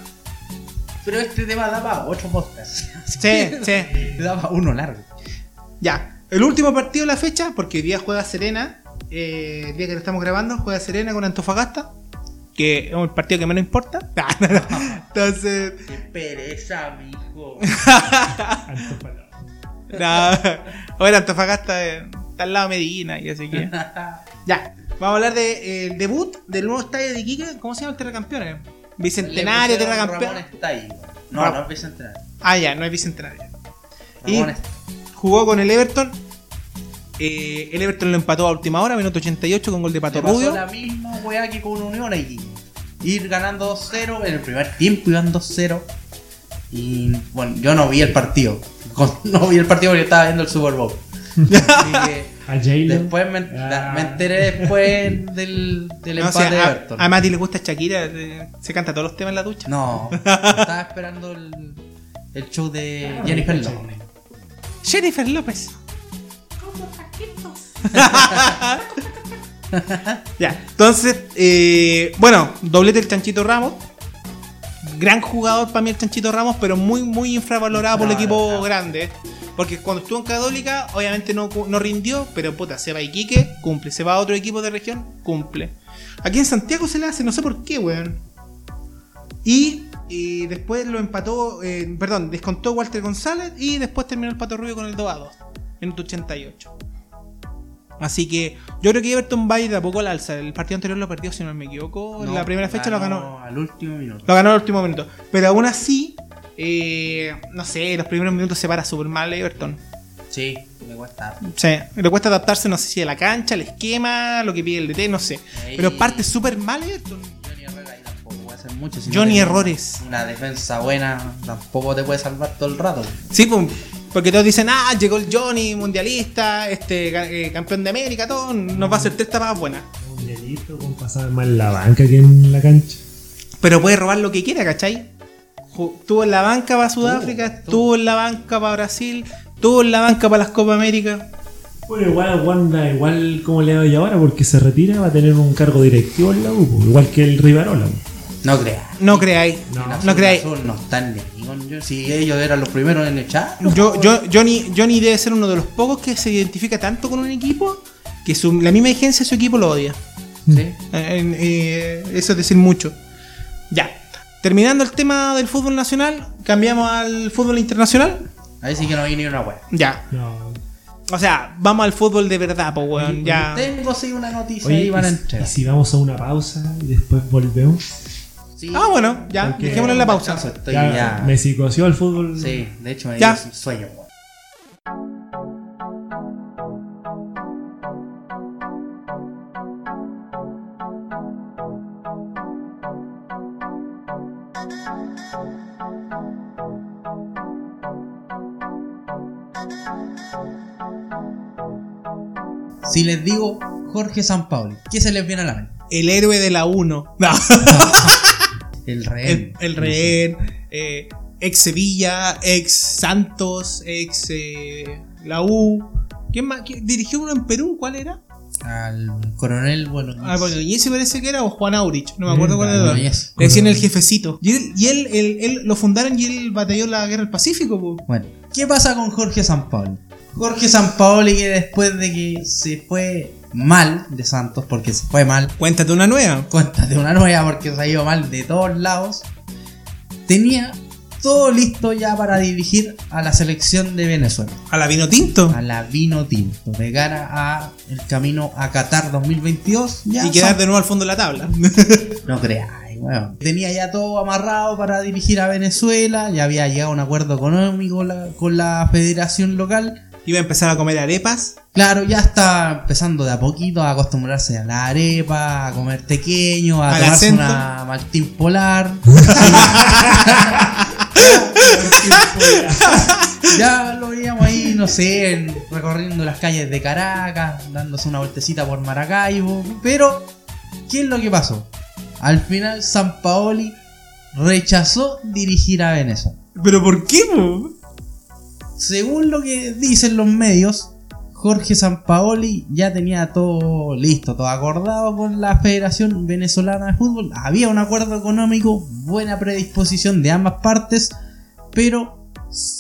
Pero este tema daba ocho podcasts. Sí, sí. daba uno largo. Ya, el último partido de la fecha, porque hoy día juega Serena, eh, el día que lo estamos grabando, juega Serena con Antofagasta, que es un partido que menos importa. Entonces, Qué pereza, mijo. Antofagasta. no, bueno, Antofagasta eh, está al lado de Medina y así que. Ya, vamos a hablar del debut del nuevo estadio de Iquique, ¿cómo se llama el Terracampeones? Bicentenario, Le pusieron Terracampeón. Ramón está ahí. No, Ra- no es bicentenario. Ah, ya, no es Bicentenario. Y- Ramón está. Jugó con el Everton. eh, el Everton lo empató a última hora, minuto 88 con gol de Pato Rubio. la misma weá que con Unión aquí. Ir ganando 2-0, en el primer tiempo iban 2-0. Y bueno, yo no vi el partido. No vi el partido porque estaba viendo el Super Bowl. Así que A después me, Ah. me enteré después del, del No, o empate sea, de a, Everton. a Mati le gusta Shakira, se canta todos los temas en la ducha. No, estaba esperando el, el show de Jennifer Lopez. Jennifer López. Ya, entonces, eh, bueno, doblete el Chanchito Ramos. Gran jugador para mí el Chanchito Ramos, pero muy, muy infravalorado por el equipo grande. Porque cuando estuvo en Católica, obviamente no, no rindió, pero puta, se va a Iquique, cumple. Se va a otro equipo de región, cumple. Aquí en Santiago se le hace, no sé por qué, weón. Y, y después lo empató, eh, perdón, descontó Walter González y después terminó el Pato Rubio con el 2 a 2, minuto 88. Así que yo creo que Everton va a ir de a poco al alza. El partido anterior lo perdió, si no me equivoco. en No, la primera fecha lo ganó. Al último minuto. Lo ganó al último minuto. Pero aún así, eh, no sé, los primeros minutos se para súper mal Everton. Sí, me cuesta. Sí, le cuesta adaptarse, no sé si a la cancha, al esquema, lo que pide el DT, no sé. Pero parte súper mal Everton. Hacer mucho. si no Johnny Errores. Una defensa buena tampoco te puede salvar todo el rato. Sí, pues, porque todos dicen, ah, llegó el Johnny, mundialista, este eh, campeón de América, todo, nos va a hacer tres tapadas buenas. Mundialito, con pasar más en la banca que en la cancha. Pero puede robar lo que quiera, ¿cachai? Estuvo en la banca para Sudáfrica, Estuvo, en la banca para Brasil, estuvo en la banca para las Copa América. Bueno, igual Wanda, igual como le doy ahora, porque se retira, va a tener un cargo directivo en la U, po, igual que el Rivarola. No creas. No creáis, No. no, creáis. No están Si ellos eran los primeros en echar. Yo, yo, Johnny, Johnny debe ser uno de los pocos que se identifica tanto con un equipo que su- la misma agencia su equipo lo odia. Sí. Eh, eh, eso es decir mucho. Ya. Terminando el tema del fútbol nacional, cambiamos al fútbol internacional. Ahí sí que no vi ni una wea. Ya. No. O sea, vamos al fútbol de verdad, pues, weón. Ya. Tengo sí una noticia Oye, ahí para ¿y, entregar. y si vamos a una pausa y después volvemos? Sí. Ah, bueno, ya. Porque- Dejémoslo en la pausa. Estoy Ya, ya. Me psicoció el fútbol. Sí, de hecho me Ya. dio sueño. Si les digo Jorge Sampaoli, ¿qué se les viene a la mente? El héroe de la 1. No. El El, rehén. el rehén. eh, ex Sevilla, ex Santos, ex eh, la U. ¿Quién más? ¿Quién- ¿Dirigió uno en Perú? ¿Cuál era? Al coronel bueno. Ah, bueno, y ese parece que era o Juan Aurich, no me acuerdo Mm, cuál era. Le decían el jefecito. Y él, y él, él- él lo fundaron y él batalló la guerra del Pacífico. po. Bueno, ¿qué pasa con Jorge Sampaoli? Jorge Sampaoli que después de que se fue mal de Santos, porque se fue mal, Cuéntate una nueva. cuéntate una nueva porque se ha ido mal de todos lados, tenía todo listo ya para dirigir a la selección de Venezuela, A la vino tinto. a la Vino Tinto, de cara a el camino a Qatar 2022. Ya y quedar de nuevo al fondo de la tabla. No creáis, weón. Tenía ya todo amarrado para dirigir a Venezuela, ya había llegado a un acuerdo económico con la- con la federación local. Iba a empezar a comer arepas. Claro, ya está empezando de a poquito a acostumbrarse a la arepa, a comer pequeño, a tomarse acento. una Martín Polar. ya lo veíamos ahí, no sé, en- recorriendo las calles de Caracas, dándose una vueltecita por Maracaibo. Pero, ¿qué es lo que pasó? Al final, San Paoli rechazó dirigir a Venezuela. ¿Pero por qué, po? Según lo que dicen los medios, Jorge Sampaoli ya tenía todo listo, todo acordado con la Federación Venezolana de Fútbol. Había un acuerdo económico, buena predisposición de ambas partes, pero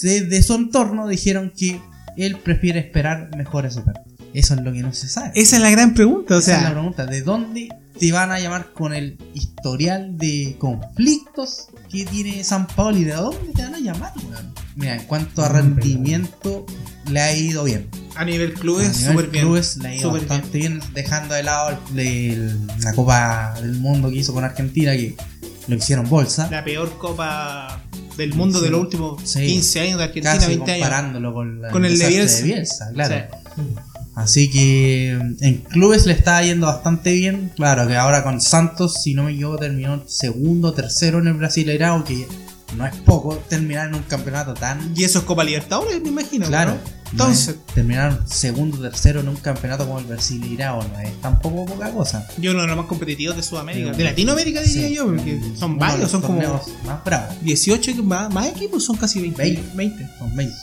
de su entorno dijeron que él prefiere esperar mejores ofertas. Eso es lo que no se sabe. Esa es la gran pregunta. O Esa es la pregunta, ¿de dónde te van a llamar con el historial de conflictos que tiene San Paoli? ¿De dónde te van a llamar, weón? Mira, en cuanto a rendimiento, le ha ido bien. a nivel clubes, súper bien. clubes le ha ido Súper bastante bien. dejando de lado el- el- la Copa del Mundo que hizo con Argentina, que lo hicieron bolsa. La peor copa del mundo de los últimos Sí. 15 años de Argentina, Casi 20 años. comparándolo con, Con el de Bielsa. claro. Sí. Así que en clubes le está yendo bastante bien. Claro que ahora con Santos, si no me equivoco, terminó segundo, tercero en el Brasileirao, que no es poco terminar en un campeonato tan. Y eso es Copa Libertadores, me imagino. Claro. ¿no? Entonces, no terminar segundo, tercero en un campeonato como el Brasileirao no es tampoco poca cosa. yo uno de los más competitivos de Sudamérica. De Latinoamérica diría Sí. yo, porque son Uno de varios, son como más bravos. 18 equ- más, más equipos, son casi 20. 20. 20. Son 20.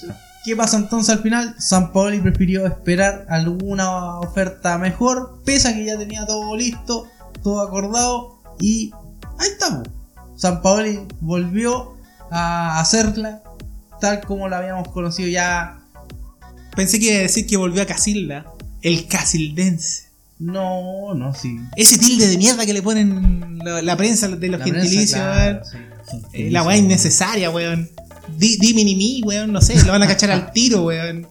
¿Qué pasa entonces al final? San Paoli prefirió esperar alguna oferta mejor, pese a que ya tenía todo listo, todo acordado, y ahí estamos. San Paoli volvió a hacerla tal como la habíamos conocido ya. Pensé que iba a decir que volvió a Casilda. El casildense. No, no, sí. Ese tilde de mierda que le ponen la, la prensa de los La gentilicios, prensa, weón. claro, sí, Eh, La weá innecesaria, weón. Di, di mini mi, weón, no sé, lo van a cachar al tiro, weón.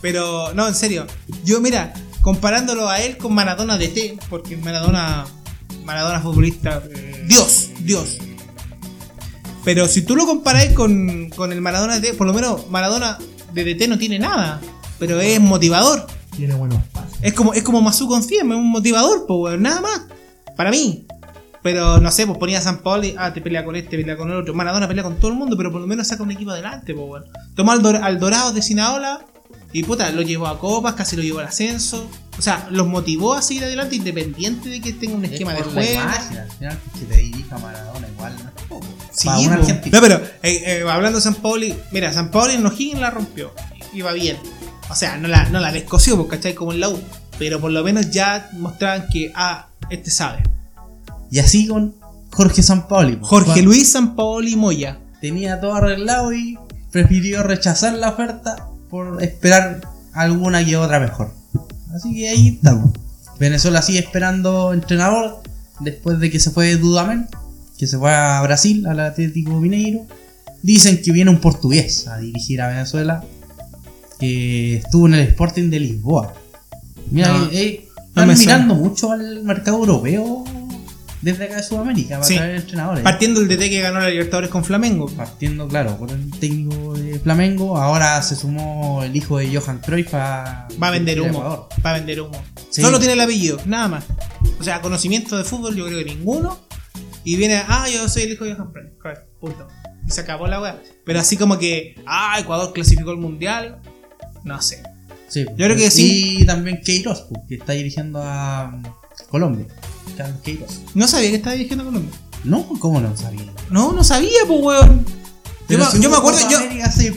Pero, no, en serio. Yo, mira, comparándolo a él con Maradona de T, porque Maradona, Maradona futbolista, Dios, Dios. Pero si tú lo comparas con, con el Maradona de T, por lo menos Maradona de DT no tiene nada, pero es motivador. Tiene buenos pases. Es como, es como Masu con 100, es un motivador, pues, weón, nada más. Para mí. Pero no sé, pues ponía a San Paolo y, ah, te pelea con este, pelea con el otro. Maradona pelea con todo el mundo, pero por lo menos saca un equipo adelante, pues, weón. Tomó al, Dor- al Dorado de Sinaola y puta, lo llevó a copas, casi lo llevó al ascenso. O sea, los motivó a seguir adelante independiente de que tenga un Es esquema de juego. imagen, al final que te dirija Maradona igual, no es poco. Sí. No, pero eh, eh, hablando de San Pauli, mira, San Pauli en O'Higgins la rompió. Iba bien. O sea, no la, no la descoció, porque ¿cachai? Como en la U. Pero por lo menos ya mostraban que, ah, este sabe. Y así con Jorge Sampaoli. po. Jorge Cuando Luis San Paoli Moya. Tenía todo arreglado y prefirió rechazar la oferta por esperar alguna que otra mejor. Así que ahí estamos. Venezuela sigue esperando entrenador después de que se fue Dudamel, que se fue a Brasil, al Atlético Mineiro. Dicen que viene un portugués a dirigir a Venezuela, que estuvo en el Sporting de Lisboa. Mira, No, eh, eh, no están suena. mirando mucho al mercado europeo desde acá de Sudamérica para Sí. traer entrenadores. Partiendo el DT que ganó la Libertadores con Flamengo. Partiendo, claro, por el técnico de Flamengo. Ahora se sumó el hijo de Johan Cruyff a. Va a vender humo. Ecuador. Va a vender humo. Sí. Solo tiene el apellido, nada más. O sea, conocimiento de fútbol yo creo que ninguno. Y viene, ah, yo soy el hijo de Johan Cruyff. Punto. Y se acabó la weá. Pero así como que, ah, Ecuador clasificó el mundial. No sé. Sí. Yo creo que sí. Y también Queiroz, pues, que está dirigiendo a um, Colombia. No sabía que estaba dirigiendo Colombia. No, ¿cómo no sabía? No, no sabía, pues, weón. Yo, me- si yo me hubo acuerdo, yo,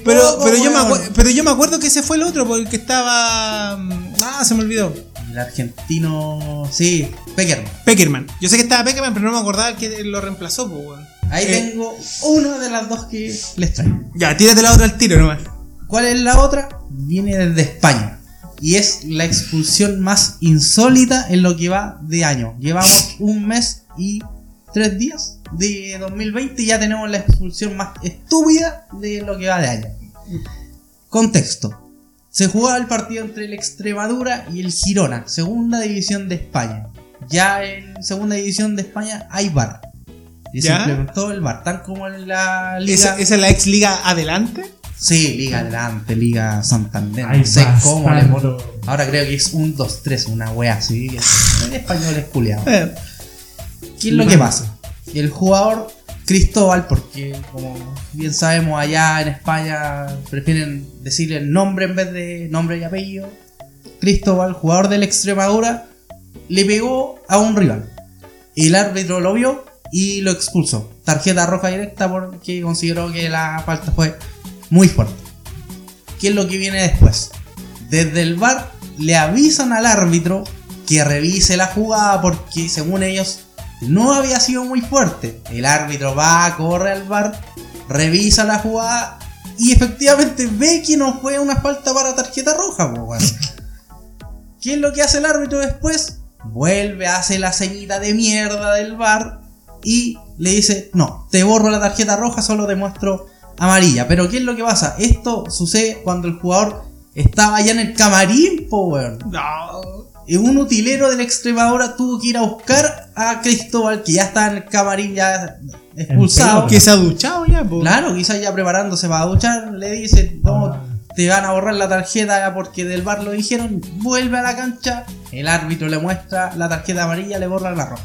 pero, pero, yo me weón. acuer- pero yo me acuerdo que ese fue el otro, porque estaba. mm, Ah, se me olvidó. El argentino. Sí, Peckerman. Peckerman. Yo sé que estaba Peckerman, pero no me acordaba que lo reemplazó, pues, weón. Ahí Eh. tengo una de las dos que les traigo. Ya, tírate la otra al tiro nomás. ¿Cuál es la otra? Viene desde España. Y es la expulsión más insólita en lo que va de año. Llevamos un mes y tres días de 2020 y ya tenemos la expulsión más estúpida de lo que va de año. Contexto. Se jugaba el partido entre el Extremadura y el Girona, segunda división de España. Ya en segunda división de España hay bar. Y se implementó el bar, tan como en la liga. ¿Esa, esa es la ex liga adelante? Sí, Liga Adelante, Liga Santander. No sé cómo le ponen. Ahora creo que es un 2-3, una wea así. En español es culiado. Eh, ¿Qué es lo que pasa? El jugador Cristóbal, porque como bien sabemos allá en España prefieren decirle el nombre en vez de nombre y apellido. Cristóbal, jugador del Extremadura, le pegó a un rival. El árbitro lo vio y lo expulsó. Tarjeta roja directa porque consideró que la falta fue muy fuerte. ¿Qué es lo que viene después? Desde el bar le avisan al árbitro que revise la jugada porque según ellos no había sido muy fuerte. El árbitro va, corre al bar, revisa la jugada y efectivamente ve que no fue una falta para tarjeta roja. weón. ¿Qué es lo que hace el árbitro después? Vuelve, hace la ceñita de mierda del bar y le dice, no, te borro la tarjeta roja, solo te muestro amarilla. Pero ¿qué es lo que pasa? Esto sucede cuando el jugador estaba ya en el camarín, po, weón. no. Y un utilero del Extremadura tuvo que ir a buscar a Cristóbal, que ya está en el camarín ya expulsado. Que se ha duchado ya, po. Claro, quizás ya preparándose para duchar, le dice, no, Ah. te van a borrar la tarjeta porque del bar lo dijeron, vuelve a la cancha, el árbitro le muestra la tarjeta amarilla, le borra la roja.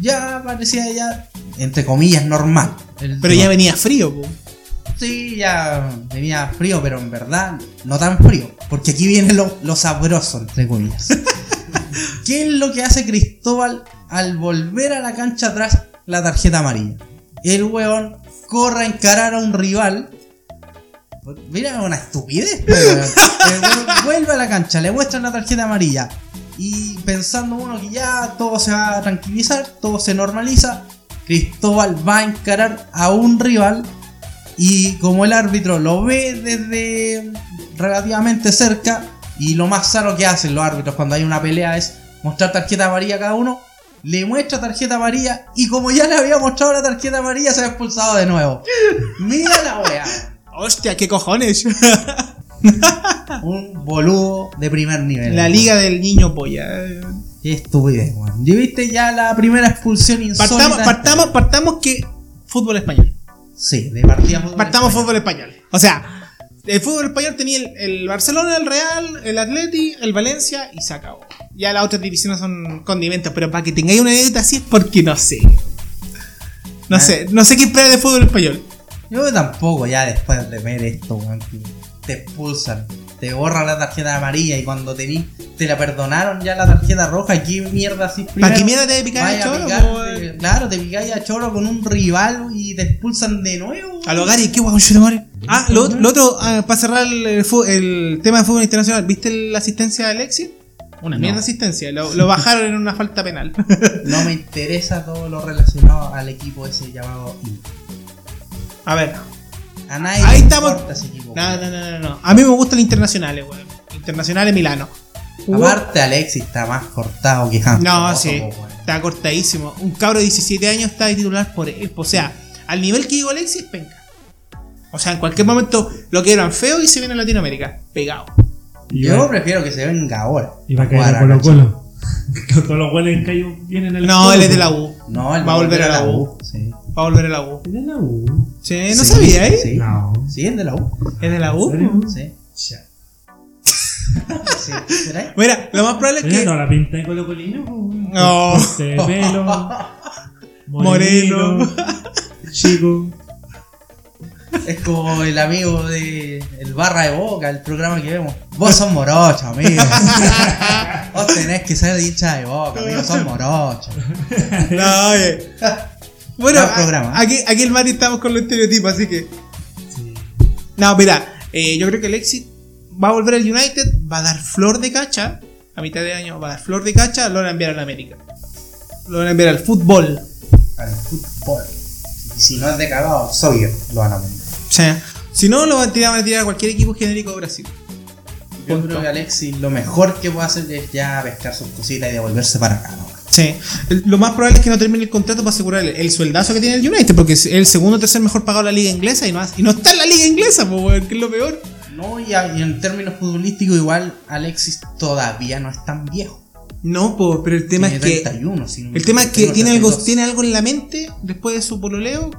Ya parecía ya, entre comillas, normal. El Pero ya venía frío, po. Sí, ya venía frío, pero en verdad no tan frío. Porque aquí viene lo, lo sabroso, entre comillas. ¿Qué es lo que hace Cristóbal al volver a la cancha tras la tarjeta amarilla? El weón corre a encarar a un rival Mira, una estupidez. El weón vuelve a la cancha, le muestran la tarjeta amarilla. Y pensando uno que ya todo se va a tranquilizar, todo se normaliza, Cristóbal va a encarar a un rival. Y como el árbitro lo ve desde relativamente cerca, y lo más sano que hacen los árbitros cuando hay una pelea es mostrar tarjeta amarilla a cada uno, le muestra tarjeta amarilla y como ya le había mostrado la tarjeta amarilla se ha expulsado de nuevo. Mira la wea. Hostia, qué cojones. Un boludo de primer nivel. La liga del niño polla. Qué estupidez, weón. ¿Y viste ya la primera expulsión insólita? Partamos, partamos, partamos que fútbol español. Sí, de partida fútbol Partamos español. fútbol español. O sea, el fútbol español tenía el, el Barcelona, el Real, el Atleti, el Valencia y se acabó. Ya las otras divisiones son condimentos, pero para que tengáis una idea así es porque no sé. No Ah. sé, no sé qué esperar de fútbol español. Yo tampoco, ya después de ver esto, weón, que te expulsan, te borran la tarjeta amarilla y cuando tení, te la perdonaron ya la tarjeta roja, ¿qué mierda así ¿Para qué mierda te vas a choro? te- claro, te picáis a choro con un rival y te expulsan de nuevo. A los Gary, qué guapo, madre. Ah, lo, lo otro, ah, para cerrar el, el fu- el tema de fútbol internacional, ¿viste la asistencia de Alexis? Una No. mierda de asistencia, lo, lo bajaron en una falta penal. No me interesa todo lo relacionado al equipo ese llamado Inter. A ver, A nadie Ahí le estamos. importa ese equipo. no, no, no, no, no. A mí me gustan los internacionales, weón. Internacionales Milano. Aparte, Alexis está más cortado que Hans. No, sí, está cortadísimo. Un cabro de 17 años está de titular por él. O sea, al nivel que llegó Alexis, penca. O sea, en cualquier momento lo que eran feo y se viene a Latinoamérica. Pegado. Yo prefiero que se venga ahora. y va a caer a Colo. Colo. Todos los goles en Cayo vienen al No, Colo, él es de la U. No, él Va a volver a la U. Sí. Va a volver a la U. ¿Es de la U? Sí, no Sí, sabía, ¿eh? Sí. No. Sí, es de la U. Es de la ¿En U. Sí. Ya. sí. ¿Será? Mira, lo más probable es que. no, la pinta de Colo Colino. No. De pelo. Moreno. morenito, Chico. Es como el amigo de el Barra de Boca, el programa que vemos. Vos sos morocho, amigo. Vos tenés que ser hincha de Boca, amigo. Sos morocho. No, oye. Bueno, programa. aquí, aquí el Mari estamos con los estereotipos, así que. Sí. No, mira, eh, yo creo que Alexis va a volver al United, va a dar flor de cacha. A mitad de año va a dar flor de cacha, lo van a enviar a la América. Lo van a enviar al fútbol. Al fútbol. Y si no es de cagado, soy lo van a poner. O sea, si no, lo van a tirar, van a tirar a cualquier equipo genérico de Brasil. Yo Punto. creo que Alexis lo mejor que puede hacer es ya pescar sus cositas y devolverse para acá, ¿no? Sí, lo más probable es que no termine el contrato para asegurar el, el sueldazo que tiene el United, porque es el segundo o tercer mejor pagado de la liga inglesa y no, y no está en la liga inglesa, pues, que es lo peor. No, y, en términos futbolísticos, igual Alexis todavía no es tan viejo. No, pues, pero el tema Tiene es que. 31, si no me El tema es que tiene algo, 32. tiene algo en la mente después de su pololeo.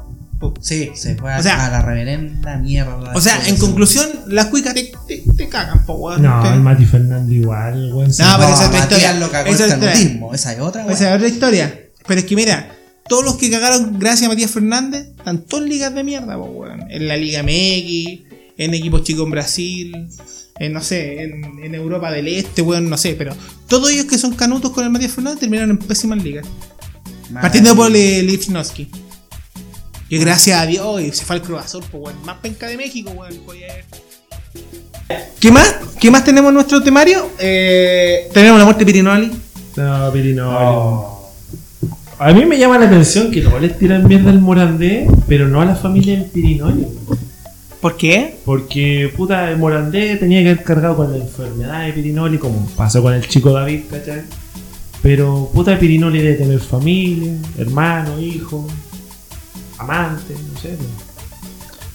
Sí, se fue a, O sea- a la reverenda mierda. O sea, en conclusión, las cuicas te, te, te cagan, po, weón. No, Te- el Mati Fernández igual, weón. sí. No, pero No, esa es otra historia. lo cagó Esa el es otra- canutismo. Esa es otra, Esa es otra historia. Pero es que mira, todos los que cagaron gracias a Matías Fernández están todas en ligas de mierda, po, weón. En la Liga MX, en equipos chicos en Brasil, en no sé, en, en Europa del Este, weón, no sé. Pero todos ellos que son canutos con el Matías Fernández terminaron en pésimas ligas. Partiendo por el Lifnowski. Que gracias a Dios y se fue al Cruz Azul, pues, weón. Más penca de México, weón. ¿Qué más? ¿Qué más tenemos en nuestro temario? Eh, tenemos la muerte de Pirinoli. No, Pirino. No. A mí me llama la atención que no les tiran mierda al Morandé, pero no a la familia del Pirinoli. ¿Por qué? Porque, puta, el Morandé tenía que haber cargado con la enfermedad de Pirinoli, como pasó con el chico David, ¿cachai? Pero, puta, Pirinoli debe tener familia, hermano, hijo, amante, no sé.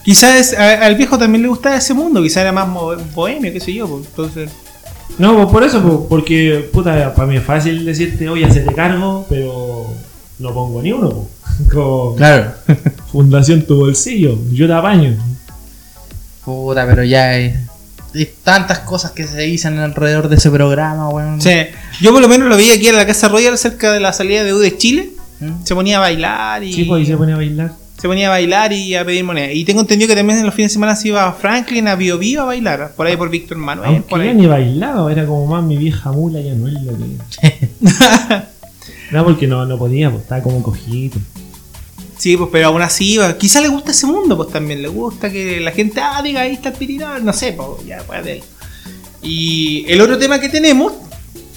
Quizás a- al viejo también le gustaba ese mundo, quizás era más bohemio, qué sé yo. pues, Entonces, No, pues por eso, pues, porque, puta, para mí es fácil decirte, oye, se te cargo, pero no pongo ni uno, pues. Como Claro. Fundación Tu Bolsillo, yo te apaño. Puta, pero ya hay, hay tantas cosas que se dicen alrededor de ese programa, weón. sí. yo por lo menos lo vi aquí en la Casa Royal cerca de la salida de U de Chile. ¿Mm? Se ponía a bailar y Sí, pues ahí se pone a bailar. se ponía a bailar y a pedir moneda. Y tengo entendido que también en los fines de semana se iba a Franklin, a Bio Bio a bailar, por ahí por Víctor Manuel. Aunque por ahí. ni bailaba, era como más mi vieja mula, ya no es lo que. no, porque no, no podía, pues estaba como cojito. Sí, pues, pero aún así, va. quizá le gusta ese mundo, pues también le gusta que la gente, ah, diga, ahí está el no sé, pues, ya, pues, de ahí. Y el otro tema que tenemos,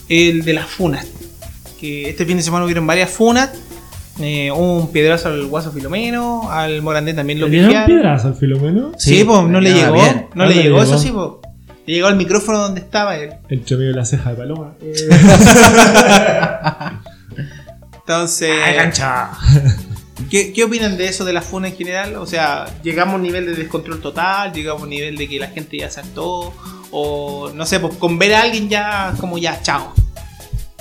el de las funas. Que este fin de semana hubieron varias funas. Eh, un piedrazo al Guaso Filomeno, al Morandé también lo ¿Le dieron pillaron. piedras al Filomeno? Sí, Sí, pues no le llegó, bien. no, No le le llegó, llegó. eso sí, pues. Le llegó al micrófono donde estaba él. Entre medio de la ceja de paloma. Entonces, ¡Ay, cancha! ¿qué, ¿qué opinan de eso de la funa en general? O sea, ¿llegamos a un nivel de descontrol total? ¿Llegamos a un nivel de que la gente ya saltó? O no sé, pues con ver a alguien ya como ya, chao.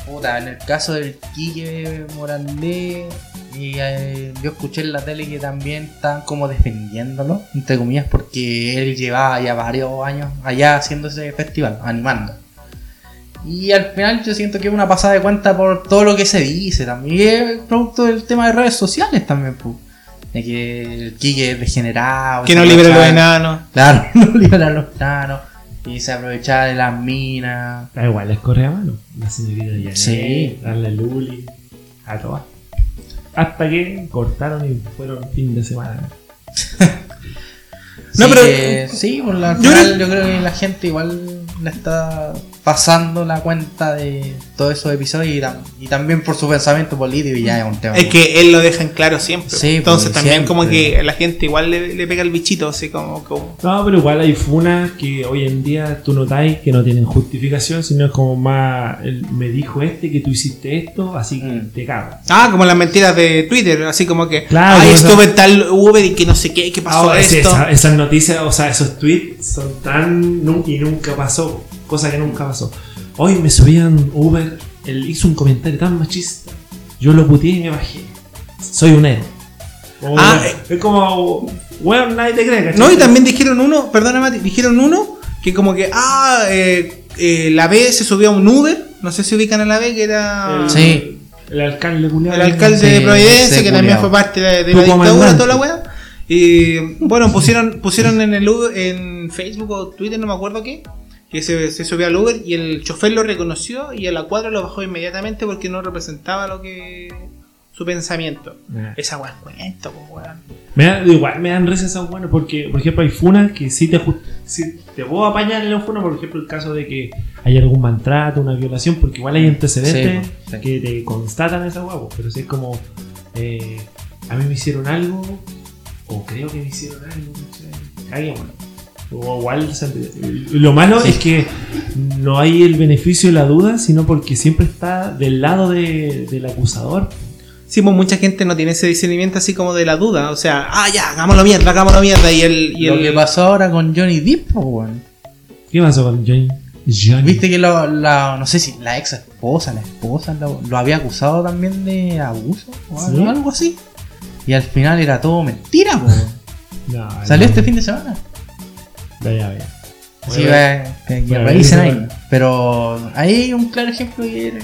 Puta, en el caso del Quique Morandé, y, eh, yo escuché en la tele que también estaban como defendiéndolo, entre comillas, porque él llevaba ya varios años allá haciendo ese festival, animando. Y al final yo siento que es una pasada de cuenta por todo lo que se dice también, es producto del tema de redes sociales también, pues. De que el Quique es degenerado. Que no libera los enanos. Claro, no libera a los enanos. Y se aprovechaba de las minas. Da igual, les corre a mano. La señorita Janet, Sí. darle Luli, a todas. Hasta que cortaron y fueron fin de semana. No, Sí, pero- que- sí, por la, Yo final creo- yo creo que la gente igual le está pasando la cuenta de todos esos episodios y, tam- y también por su pensamiento político y ya es un tema. Es que él lo deja en claro siempre. Sí, Entonces pues, también siempre. como que la gente igual le, le pega el bichito, así como... como No, pero igual hay funas que hoy en día tú notáis que no tienen justificación, sino es como más. el- me dijo este que tú hiciste esto, así que Mm. te cago. Ah, como las mentiras de Twitter, así como que... Claro, Ay, estuve en tal Uber y que no sé qué, qué pasó Ahora, sí, esto. esa- esas noticias, o sea, esos tweets son tan. y nunca pasó, cosa que nunca pasó. Hoy me subían Uber, él hizo un comentario tan machista. Yo lo puteé y me bajé. Soy un héroe. O- Ah, es como. Weón, nadie te cree, ¿cachai? No, y también dijeron uno, perdona Mati, dijeron uno que como que, ah, eh, eh, la B se subió a un Uber, no sé si ubican a la B, que era El, Sí. el alcalde culiao. el alcalde de Providencia, que también fue parte de, de la dictadura, toda la wea. Y bueno, pusieron, pusieron en el Uber, en Facebook o Twitter, no me acuerdo qué, que se, se subió al Uber y el chofer lo reconoció y a la cuadra lo bajó inmediatamente porque no representaba lo que su pensamiento. Ah. Esa wea es cuento, weón. Me da- igual me dan risa esas buenas porque, por ejemplo, hay funas que sí te, sí te puedo apañar en la funa, por ejemplo, el caso de que hay algún maltrato, una violación, porque igual hay antecedentes Sí, sí. que te constatan esa guapo, pero si es como eh, a mí me hicieron algo, o creo que me hicieron algo, ¿cachai? Caguémonos. O igual, lo malo Sí. es que no hay el beneficio de la duda, sino porque siempre está del lado de- del acusador. Sí, pues mucha gente no tiene ese discernimiento así como de la duda. O sea, ah, ya, hagámoslo mierda, hagámoslo mierda. Y el. Y Lo el que pasó ahora con Johnny Depp, po, weón. ¿Qué pasó con Johnny? Johnny. Viste que lo- la, no sé si la ex esposa, la esposa lo, lo había acusado también de abuso o ¿Sí? algo, así. Y al final era todo mentira, po, weón. No, Salió no. este fin de semana. Vaya, vaya. Sí, Bueno, va, que, que bueno, revisen ahí se Pero ahí hay un claro ejemplo que,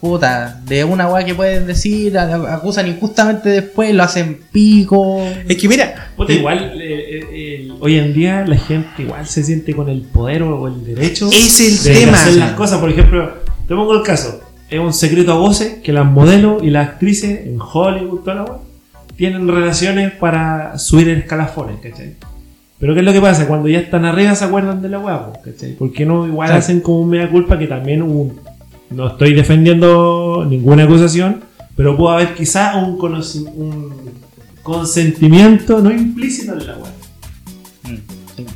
puta, de una weá que pueden decir, a- acusan injustamente después, lo hacen pico. Es que mira, Puta, igual, eh, eh, hoy en día la gente igual se siente con el poder o el derecho Es el de tema. hacer las cosas. Por ejemplo, te pongo el caso. Es un secreto a voces que las modelos y las actrices en Hollywood, toda la wea, tienen relaciones para subir escalafones, ¿cachai? Pero ¿qué es lo que pasa? Cuando ya están arriba se acuerdan de la weá, ¿cachai? ¿Por qué no igual Claro. hacen como un mea culpa que también un- no estoy defendiendo ninguna acusación, pero pudo haber quizá un, un consentimiento no implícito en la weá.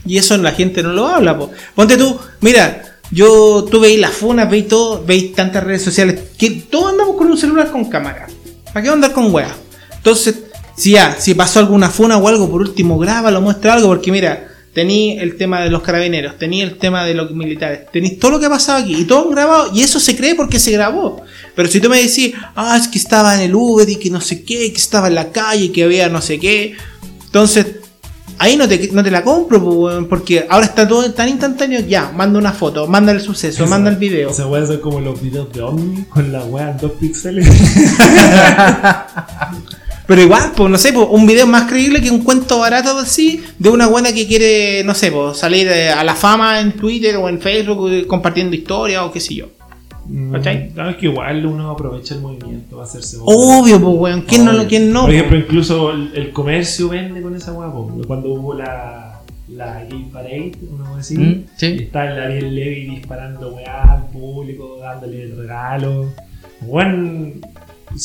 y eso la gente no lo habla. po. Ponte tú, mira, yo, tú veis las funas, veis todo, veis tantas redes sociales, que todos andamos con un celular con cámara. ¿Para qué andar con weas? Entonces, si ya, si pasó alguna funa o algo, por último, grábalo, muestra algo, porque mira, tení el tema de los carabineros, tení el tema de los militares, tenéis todo lo que ha pasado aquí, y todo grabado, y eso se cree porque se grabó. Pero si tú me decís, ah, es que estaba en el Uber y que no sé qué, que estaba en la calle, que había no sé qué, entonces Ahí no te, no te la compro, porque ahora está todo tan instantáneo. Ya, manda una foto, manda el suceso, Esa- manda el video. Esa weá son como los videos de Omni con la weá en dos píxeles. Pero igual, pues no sé, po, un video más creíble que un cuento barato así de una buena que quiere, no sé, po, salir eh, a la fama en Twitter o en Facebook eh, compartiendo historias o qué sé yo. ¿Cachai? Claro, es que igual uno aprovecha el movimiento para hacerse Obvio, pues, weón. ¿Quién no lo, quién no? Por po? ejemplo, incluso el, el comercio vende con esa hueá. po. Cuando hubo la, la Gay Parade, cosa así, Mm, sí. y está el Ariel Levy disparando weá al público, dándole. Weón, si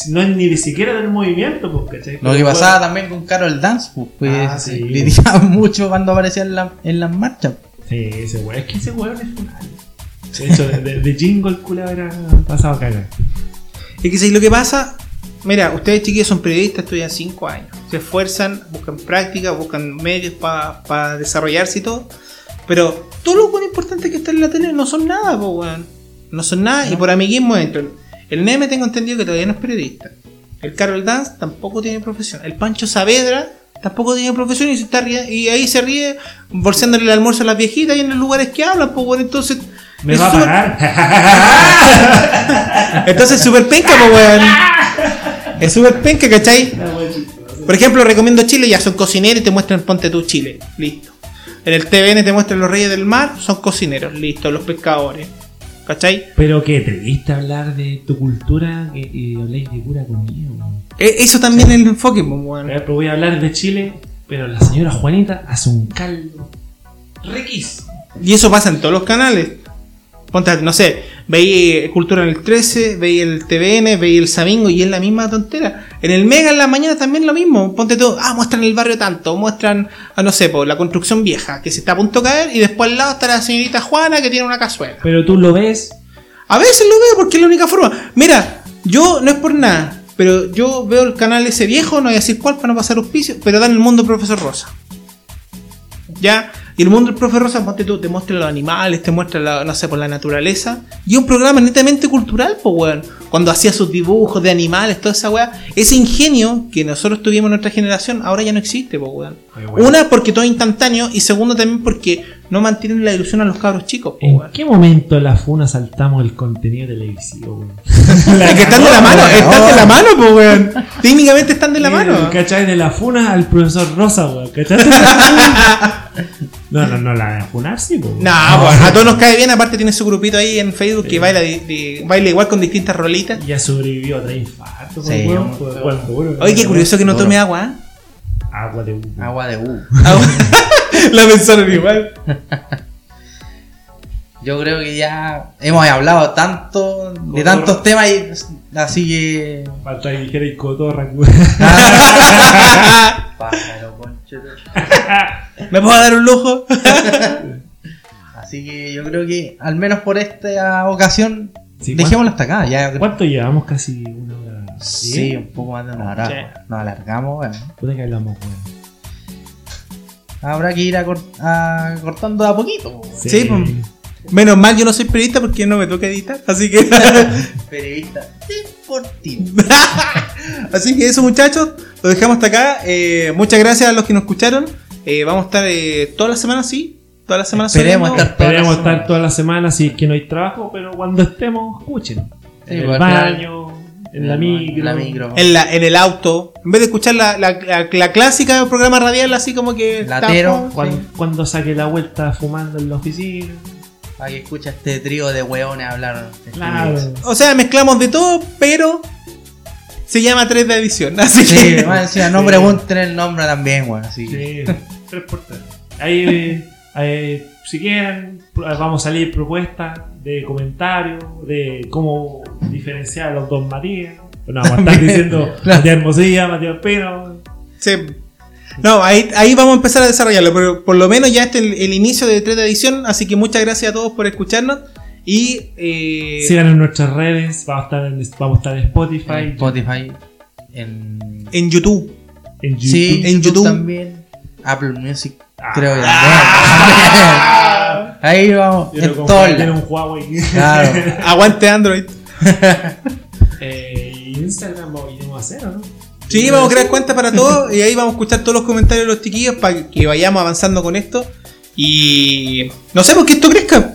no es ni de siquiera del movimiento, pues, ¿cachai? Lo que pasaba también con Carol Dance, pues, pues Ah, sí. criticaban mucho cuando aparecía en, la- en las marchas. Sí, ese weón, es que ese weón es. De hecho, de, de, de jingle el culo era pasado a cagar. Es que si lo que pasa, mira, ustedes chiquillos son periodistas, estudian 5 años, se esfuerzan, buscan práctica, buscan medios para desarrollarse y todo, pero todo lo bueno importante que está en la tele no son nada, pues weón. No son nada y por amiguismo entran. El Neme tengo entendido que todavía no es periodista. El Carol Dance tampoco tiene profesión. El Pancho Saavedra tampoco tiene profesión y se está rie- y ahí se ríe bolseándole el almuerzo a las viejitas y en los lugares que hablan, pues bueno, entonces ¿Me va a pagar? Entonces es súper penca, pues weón. Es súper penca, ¿cachai? Por ejemplo, recomiendo Chile, ya son cocineros y te muestran Ponte tú Chile. Listo. En el TVN te muestran los reyes del mar, son cocineros, listo, los pescadores. ¿Cachai? Pero que te diste hablar de tu cultura que- y habláis de pura comida, weón. E- Eso también es el enfoque, pues, weón. ver, pero voy a hablar de Chile, pero la señora Juanita hace un caldo riquísimo. Y eso pasa en todos los canales. Ponte, no sé, veis Cultura en el 13, veis el TVN, veis el Samingo y es la misma tontera. En el Mega en la mañana también lo mismo. Ponte todo, ah, muestran el barrio tanto, muestran, ah, no sé, po, la construcción vieja que se está a punto de caer y después al lado está la señorita Juana que tiene una cazuela. Pero tú lo ves A veces lo veo porque es la única forma. Mira, yo no es por nada, pero yo veo el canal ese viejo, no voy a decir cuál para no pasar auspicio, pero dan el mundo profesor Rosa. ¿Ya? Y el mundo del profesor Rosa, ponte tú, te muestra los animales, te muestra, la, no sé, por la naturaleza. Y un programa netamente cultural, pues, weón. Cuando hacía sus dibujos de animales, toda esa weá. Ese ingenio que nosotros tuvimos en nuestra generación, ahora ya no existe, pues, weón. Una, porque todo es instantáneo. Y segundo, también porque no mantienen la ilusión a los cabros chicos, pues, ¿En weón. qué momento en la funa saltamos el contenido televisivo, weón? Es que están de la mano, están de la mano, pues, weón. Técnicamente están de la mano. ¿Cachai? De la funa al profesor Rosa, weón. ¿Cachai? no, no, no, la de funar sí, weón. No, pues, a todos nos cae bien. Aparte, tiene su grupito ahí en Facebook que baila, de- de- baila igual con distintas rolitas. Ya sobrevivió a tres infartos, Sí. Fue- weón, duro, Oye, qué curioso que no tome agua. ¿eh? Agua de humo. Agua de U. La pensaron igual. Yo creo que ya hemos hablado tanto de tantos temas y así que. Falta que dijera y cotorra. Pájaro. ¿Me puedo dar un lujo? Así que yo creo que al menos por esta ocasión Sí, dejémoslo hasta acá. Ya, ¿Cuánto llevamos? Casi una hora. sí, un poco más de una hora. Sí. Nos alargamos. bueno. Puta que hablamos, weón. Habrá que ir a cort- a- cortando de a poquito. Sí, pues. Menos mal yo no soy periodista porque no me toca editar. Así que. Periodista deportivo. Así que eso, muchachos. Lo dejamos hasta acá. Eh, muchas gracias a los que nos escucharon. Eh, vamos a estar eh, todas las semanas, sí. Todas las semanas Esperemos subiendo. estar todas Esperemos las estar semanas. toda la semana si es que no hay trabajo, pero cuando estemos, escuchen. Sí, en el baño, en la micro. En la micro. En, la, en el auto. En vez de escuchar la, la, la, la clásica programa radial, así como que. Latero, tapo, Cuando, sí. cuando saque la vuelta fumando en la oficina. Para que escuche este trío de hueones hablar. Claro. O sea, mezclamos de todo, pero. Se llama 3 de edición. Así Sí, que. más encima, no Sí. pregunten el nombre también, weón. Así que- Sí, Ahí, ahí, si quieren, vamos a salir propuestas de comentarios, de cómo diferenciar a los dos Matías. No, vamos a estar diciendo Matías Hermosilla, Matías Pino. Sí. No, ahí, ahí vamos a empezar a desarrollarlo, pero por lo menos ya este es el, el inicio de 3 de edición, así que muchas gracias a todos por escucharnos y eh, Sigan en nuestras redes, vamos a estar en, vamos a estar en Spotify, en Spotify. En, en YouTube. en YouTube. sí, en YouTube. también. Apple Music. Ah. Creo que también. Ahí vamos. Yo tiene un Huawei. Claro. Aguante Android. eh, Instagram vamos a hacer, ¿o ¿no? Sí, vamos a crear cuentas para todos y ahí vamos a escuchar todos los comentarios de los chiquillos para que vayamos avanzando con esto. Y no sé por qué esto crezca.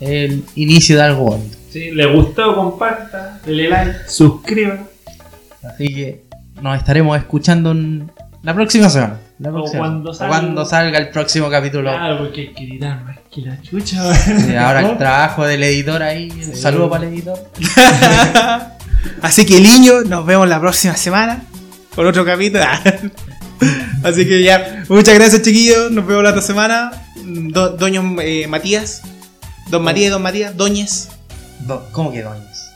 El inicio de algo bonito. Si les gustó, compartan, denle like, suscriban. Así que nos estaremos escuchando en la próxima semana. La O próxima cuando salga. cuando salga el próximo capítulo. Claro, porque hay que editar. Que la chucha, Y ahora el trabajo del editor ahí. Un Sí. saludo para el editor. Así que, niño, nos vemos la próxima semana con otro capítulo. Así que ya, muchas gracias, chiquillos. Nos vemos la otra semana. Do- doño eh, Matías. Don Matías y Don Matías. Doñes. Do- ¿Cómo que doñas?